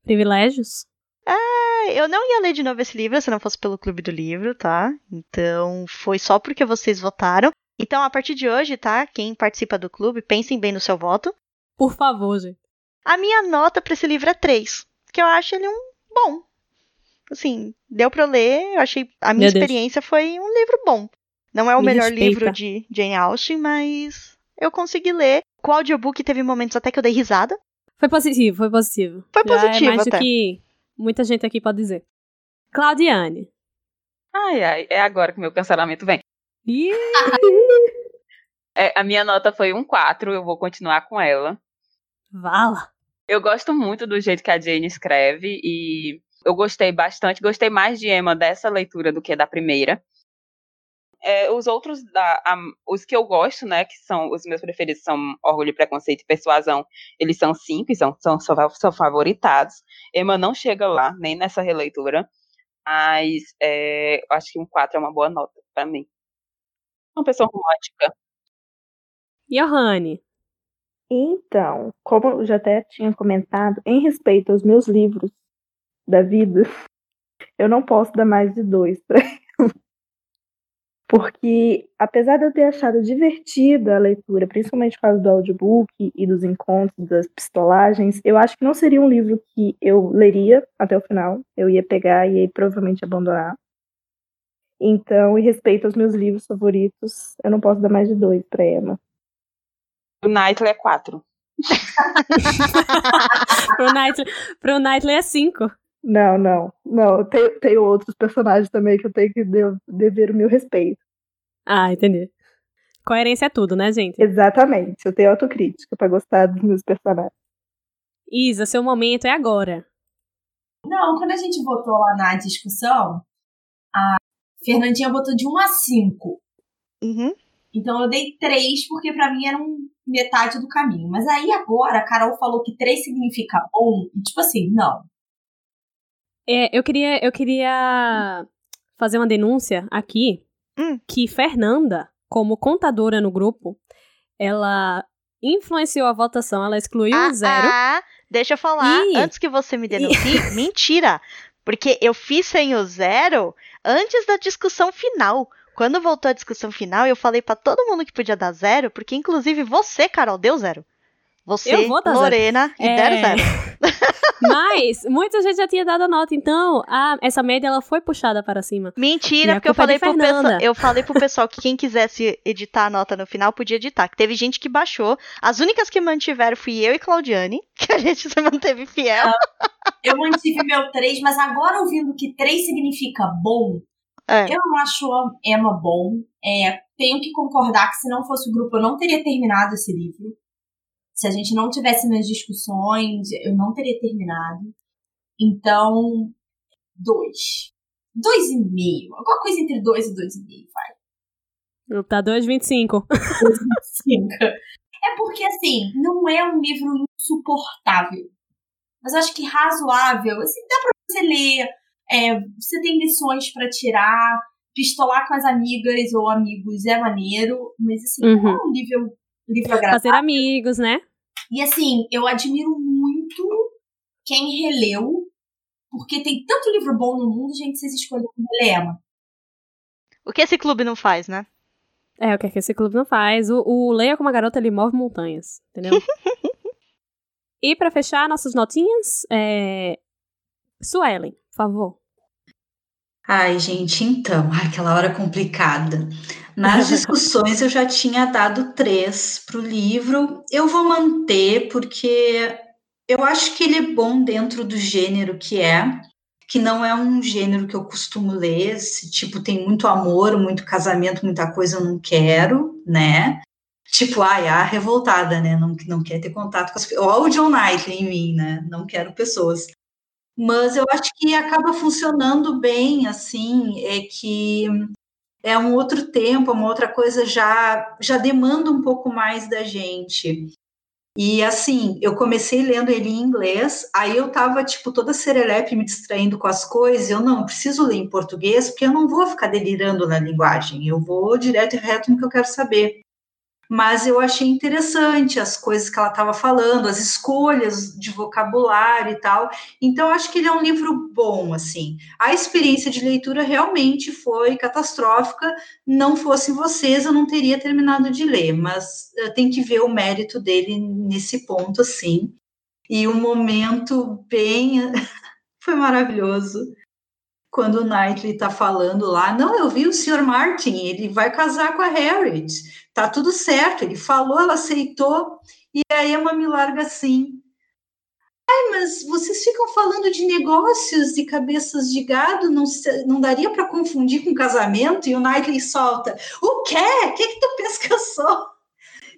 Privilégios? Ah, eu não ia ler de novo esse livro se não fosse pelo Clube do Livro, tá? Então, foi só porque vocês votaram. Então, a partir de hoje, tá? Quem participa do clube, pensem bem no seu voto. Por favor, gente. A minha nota pra esse livro é 3, que eu acho ele um bom. Assim, deu pra eu ler, eu achei a minha Meu Deus. experiência foi um livro bom. Não é o Me melhor respeita. livro de Jane Austen, mas eu consegui ler. Com o audiobook teve momentos até que eu dei risada, Foi positivo, foi positivo. Foi Já positivo é mais até. do que muita gente aqui pode dizer. Claudiane. Ai, ai, é agora que meu cancelamento vem. (laughs) É, a minha nota foi um 4, eu vou continuar com ela. vala. Eu gosto muito do jeito que a Jane escreve e eu gostei bastante, gostei mais de Emma dessa leitura do que da primeira. É, os outros, da, a- os que eu gosto, né, que são os meus preferidos são Orgulho, Preconceito e Persuasão, eles são cinco e são, são, são, são favoritados. Emma não chega lá, nem nessa releitura, mas é, eu acho que um 4 é uma boa nota pra mim. Uma pessoa romântica. Johanne. Então, como eu já até tinha comentado, em respeito aos meus livros da vida, (laughs) eu não posso dar mais de dois para Porque, apesar de eu ter achado divertida a leitura, principalmente por causa do audiobook e dos encontros, das pistolagens, eu acho que não seria um livro que eu leria até o final. Eu ia pegar e ia provavelmente abandonar. Então, em respeito aos meus livros favoritos, eu não posso dar mais de dois para Emma. O Knightley é 4. (laughs) pro, Knightley, pro Knightley é 5. Não, não, não. Tem, tem outros personagens também que eu tenho que de- dever o meu respeito. Ah, entendi. Coerência é tudo, né, gente? Exatamente. Eu tenho autocrítica pra gostar dos meus personagens. Isa, seu momento é agora. Não, quando a gente votou lá na discussão, a Fernandinha votou de 1 a 5. Uhum. Então eu dei 3 porque pra mim era um metade do caminho. Mas aí agora a Carol falou que 3 significa bom. E tipo assim, não. É, eu queria, eu queria fazer uma denúncia aqui Hum. que Fernanda, como contadora no grupo, ela influenciou a votação, ela excluiu ah, o zero. ah, deixa eu falar, Ih. antes que você me denuncie, (laughs) mentira. Porque eu fiz sem o zero antes da discussão final. Quando voltou a discussão final, eu falei pra todo mundo que podia dar zero, porque inclusive você, Carol, deu zero. Você, Eu vou dar zero. Lorena e É. deram zero. (laughs) Mas muita gente já tinha dado a nota, então a, essa média ela foi puxada para cima. Mentira, porque eu é falei, pro pessoal, Fernanda. eu falei pro pessoal que quem quisesse editar a nota no final podia editar. Que teve gente que baixou. As únicas que mantiveram fui eu e Claudiane, (laughs) que a gente se manteve fiel. Eu mantive meu 3, mas agora ouvindo que 3 significa bom, É. eu não acho a Emma bom. É, tenho que concordar que se não fosse o grupo, eu não teria terminado esse livro. Se a gente não tivesse nas discussões, eu não teria terminado. Então, dois. Dois e meio. Alguma coisa entre dois e dois e meio, vai. Tá 2,25. (laughs) Cinco. É porque, assim, não é um livro insuportável. Mas eu acho que razoável. Assim, dá pra você ler. é, você tem lições pra tirar. Pistolar com as amigas ou amigos é maneiro. Mas, assim, não é um livro, livro agradável. Fazer amigos, né? E assim, eu admiro muito quem releu, porque tem tanto livro bom no mundo, gente, vocês escolheram ler Emma. O que esse clube não faz, né? É, o que, é que esse clube não faz. O, o Leia como a garota, ele move montanhas, entendeu? (laughs) e pra fechar nossas notinhas, é... Suelen, por favor. Ai, gente, então, ai, (laughs) aquela hora complicada. Nas (laughs) discussões eu já tinha dado três para o livro. Eu vou manter porque eu acho que ele é bom dentro do gênero que é, que não é um gênero que eu costumo ler. Esse tipo tem muito amor, muito casamento, muita coisa eu não quero, né? Tipo, ai, a revoltada, né? Não, não quer ter contato com as pessoas. Olha o John Knightley em mim, né? Não quero pessoas mas eu acho que acaba funcionando bem, assim, é que é um outro tempo, uma outra coisa já já demanda um pouco mais da gente. E assim, eu comecei lendo ele em inglês, aí eu tava tipo toda serelepe me distraindo com as coisas, eu não, preciso ler em português, porque eu não vou ficar delirando na linguagem, eu vou direto e reto no que eu quero saber mas eu achei interessante as coisas que ela estava falando, as escolhas de vocabulário e tal. Então, acho que ele é um livro bom, assim. A experiência de leitura realmente foi catastrófica. Não fossem vocês, eu não teria terminado de ler, mas uh, tem que ver o mérito dele nesse ponto, assim. E o um momento bem. (laughs) foi maravilhoso quando o Knightley está falando lá, não, eu vi o Sr. Martin, ele vai casar com a Harriet, tá tudo certo, ele falou, ela aceitou, e a Emma me larga assim, Ai, mas vocês ficam falando de negócios e cabeças de gado, não, não daria para confundir com casamento? E o Knightley solta: O quê? O que, que tu (laughs) pensa que eu sou?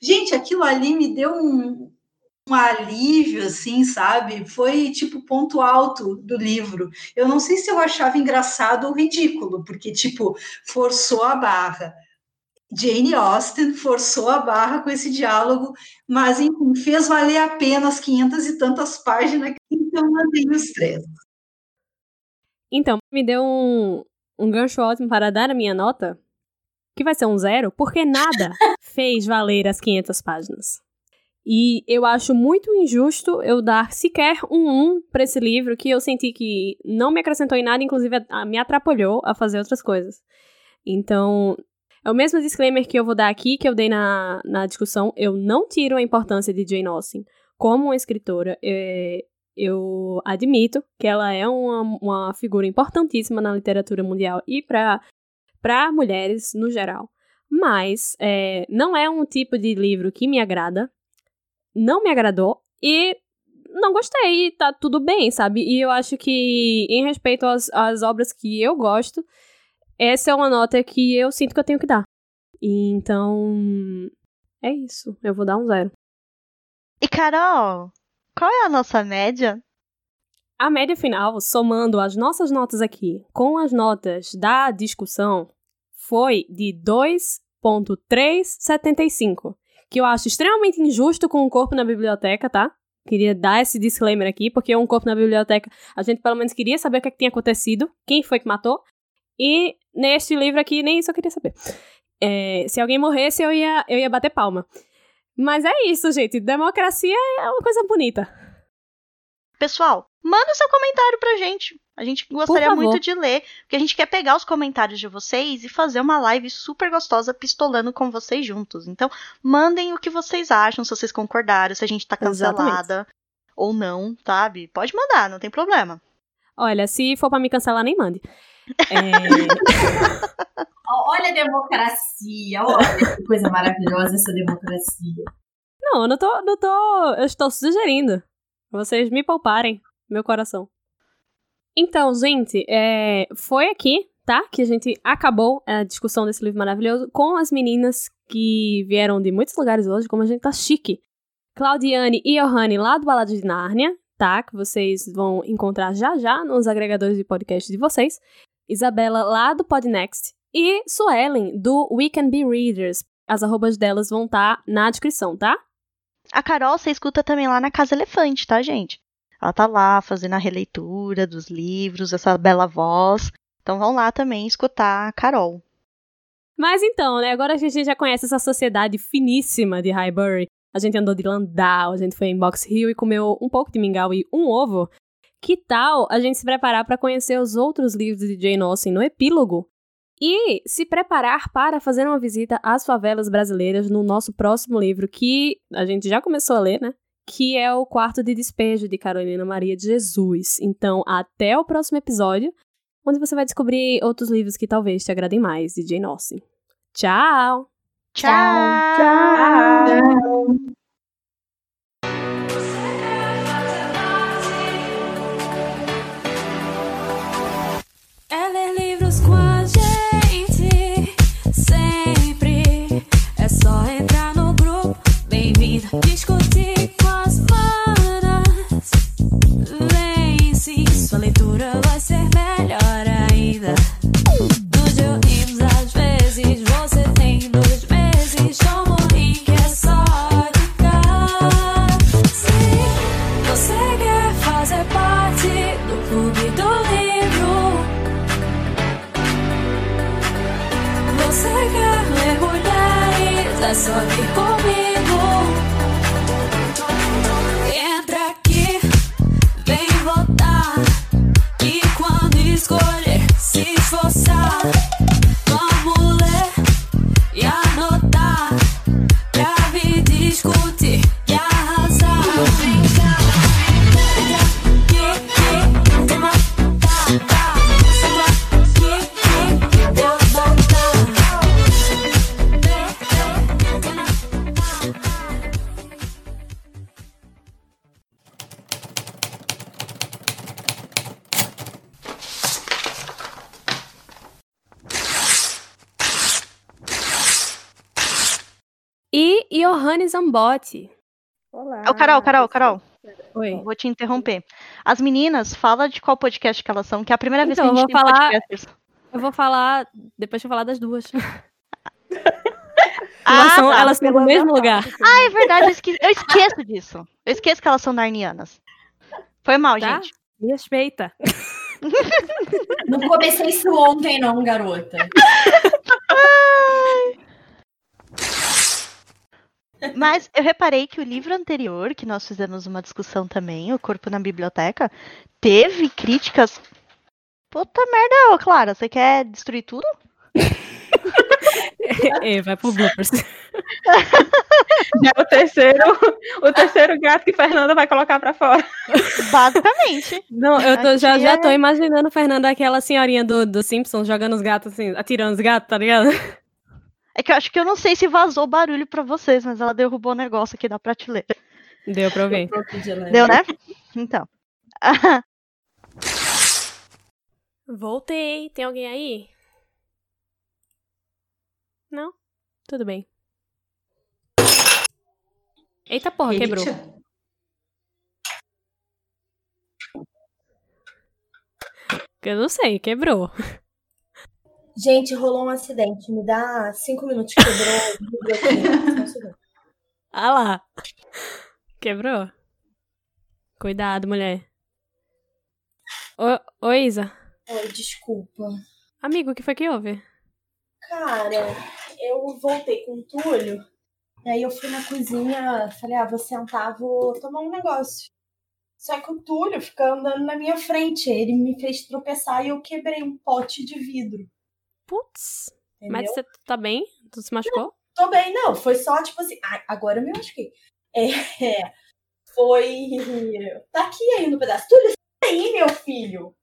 Gente, aquilo ali me deu um, um alívio, assim, sabe? Foi tipo ponto alto do livro. Eu não sei se eu achava engraçado ou ridículo, porque, tipo, forçou a barra. Jane Austen forçou a barra com esse diálogo, mas enfim, fez valer a pena as 500 e tantas páginas, então mandei os três. Então, me deu um, um gancho ótimo para dar a minha nota, que vai ser um zero, porque nada (laughs) fez valer as 500 páginas. E eu acho muito injusto eu dar sequer um 1 para esse livro que eu senti que não me acrescentou em nada, inclusive me atrapalhou a fazer outras coisas. Então, é o mesmo disclaimer que eu vou dar aqui, que eu dei na, na discussão. Eu não tiro a importância de Jane Austen como uma escritora. É, eu admito que ela é uma, uma figura importantíssima na literatura mundial e para mulheres no geral. Mas é, não é um tipo de livro que me agrada, não me agradou e não gostei, e tá tudo bem, sabe? E eu acho que, em respeito às, às obras que eu gosto, essa é uma nota que eu sinto que eu tenho que dar. Então, é isso. Eu vou dar um zero. E Carol, qual é a nossa média? A média final, somando as nossas notas aqui com as notas da discussão, foi de 2.375, que eu acho extremamente injusto com o corpo na biblioteca, tá? Queria dar esse disclaimer aqui, porque um corpo na biblioteca, a gente pelo menos queria saber o que, é que tinha acontecido, quem foi que matou, e neste livro aqui, nem isso eu queria saber. É, se alguém morresse, eu ia, eu ia bater palma. Mas é isso, gente. Democracia é uma coisa bonita. Pessoal, manda seu comentário pra gente. A gente gostaria muito de ler, porque a gente quer pegar os comentários de vocês e fazer uma live super gostosa pistolando com vocês juntos. Então, mandem o que vocês acham, se vocês concordaram, se a gente tá cancelada Exatamente. ou não, sabe? Pode mandar, não tem problema. Olha, se for para me cancelar, nem mande. É... (laughs) olha a democracia, olha que coisa maravilhosa essa democracia. Não, eu não tô, não tô. Eu estou sugerindo. Vocês me pouparem, meu coração. Então, gente, é, foi aqui, tá? Que a gente acabou a discussão desse livro maravilhoso com as meninas que vieram de muitos lugares hoje, como a gente tá chique. Claudiane e Johanne lá do Balado de Nárnia, tá? Que vocês vão encontrar já já nos agregadores de podcast de vocês. Isabela, lá do Podnext, e Suelen, do We Can Be Readers. As arrobas delas vão estar tá na descrição, tá? A Carol você escuta também lá na Casa Elefante, tá, gente? Ela tá lá fazendo a releitura dos livros, essa bela voz. Então vão lá também escutar a Carol. Mas então, né? Agora a gente já conhece essa sociedade finíssima de Highbury, a gente andou de Landau, a gente foi em Box Hill e comeu um pouco de mingau e um ovo. Que tal a gente se preparar para conhecer os outros livros de Jane Austen no epílogo? E se preparar para fazer uma visita às favelas brasileiras no nosso próximo livro, que a gente já começou a ler, né? Que é o Quarto de Despejo de Carolina Maria de Jesus. Então, até o próximo episódio, onde você vai descobrir outros livros que talvez te agradem mais de Jane Austen. Tchau! Tchau! Tchau! Tchau. Discutir com as manas. Sua leitura vai ser melhor ainda. Zambotti. Olá. Ô, Carol, Carol, Carol. Oi. Vou te interromper. As meninas, fala de qual podcast que elas são, que é a primeira vez Então, que a eu gente vou tem falar- podcasters. Eu vou falar. Depois eu vou falar das duas. (laughs) Ah, elas são, tá. elas são do mesmo lugar. Ah, é verdade, eu, esque- eu esqueço disso. Eu esqueço que elas são narnianas. Foi mal, Tá? gente. Me respeita. Não comecei isso ontem, não, garota. (laughs) (laughs) Mas eu reparei que o livro anterior, que nós fizemos uma discussão também, O Corpo na Biblioteca, teve críticas. Puta merda, ô Clara, você quer destruir tudo? (laughs) É, vai pro bloopers. (laughs) Já é o terceiro, o terceiro gato que Fernanda vai colocar pra fora. Basicamente. Não, eu tô- já, já é- tô imaginando Fernanda aquela senhorinha do, do Simpsons jogando os gatos assim, atirando os gatos, tá ligado? É que eu acho que eu não sei se vazou barulho pra vocês, mas ela derrubou o negócio aqui da prateleira. Deu pra ouvir. Deu, né? Então. (laughs) Voltei. Tem alguém aí? Não? Tudo bem. Eita porra, quebrou. Eu não sei, quebrou. (laughs) Gente, rolou um acidente. Me dá cinco minutos que quebrou. Ah lá. Quebrou? Cuidado, mulher. Ô, ô Isa. Oi, desculpa. Amigo, o que foi que houve? Cara, eu voltei com o Túlio. E aí eu fui na cozinha, falei, ah, vou sentar, vou tomar um negócio. Só que o Túlio fica andando na minha frente. Ele me fez tropeçar e eu quebrei um pote de vidro. Putz. Entendeu? Mas você tá bem? Tu se machucou? Tô bem, não. Foi só tipo assim. Ai, agora eu me machuquei. É, (laughs) foi. (laughs) Tá aqui ainda um pedaço. Túlio, sai aí, meu filho.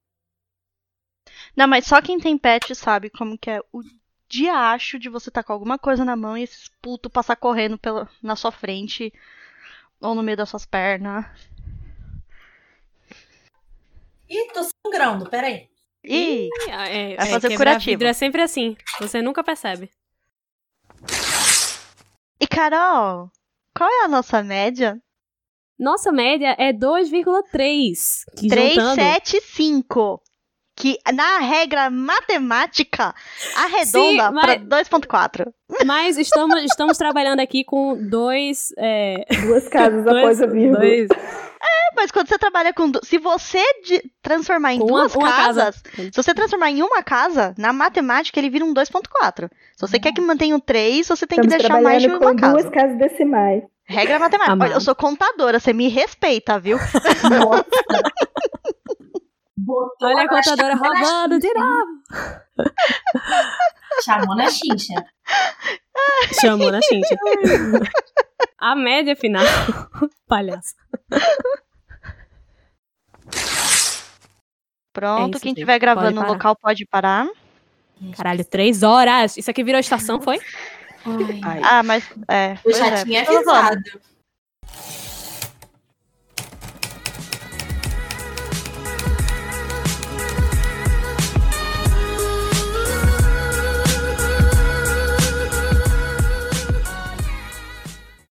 Não, mas só quem tem pet sabe como que é o diacho de você tá com alguma coisa na mão e esses putos passar correndo pela, na sua frente ou no meio das suas pernas. Ih, tô sangrando, peraí. Ih, É, Vai fazer quebrar curativo. vidro é sempre assim. Você nunca percebe. e Carol, qual é a nossa média? Nossa média é 2,3. Que juntando- 375. Que na regra matemática arredonda pra 2.4. Mas estamos, estamos trabalhando aqui com dois. É, Duas casas dois, após a vírgula. dois- É, mas quando você trabalha com. du- Se você de- transformar em Com uma- duas uma casa. casas. Se você transformar em uma casa, na matemática ele vira um 2.4. Se você quer que mantenha um 3, você tem Estamos que deixar mais de uma com casa. duas casas decimais. Regra matemática. Amado. Olha, eu sou contadora, você me respeita, viu? (laughs) (laughs) Botou Olha a contadora roubando de novo. (laughs) Chamou na chincha. Chamou na chincha. A média final. (laughs) Palhaço. Pronto, É isso, quem gente. estiver gravando Pode no parar. local pode parar. Caralho, três horas. Isso aqui virou estação, foi? Ai, Ah, mas. É. eu já é, tinha falando. avisado.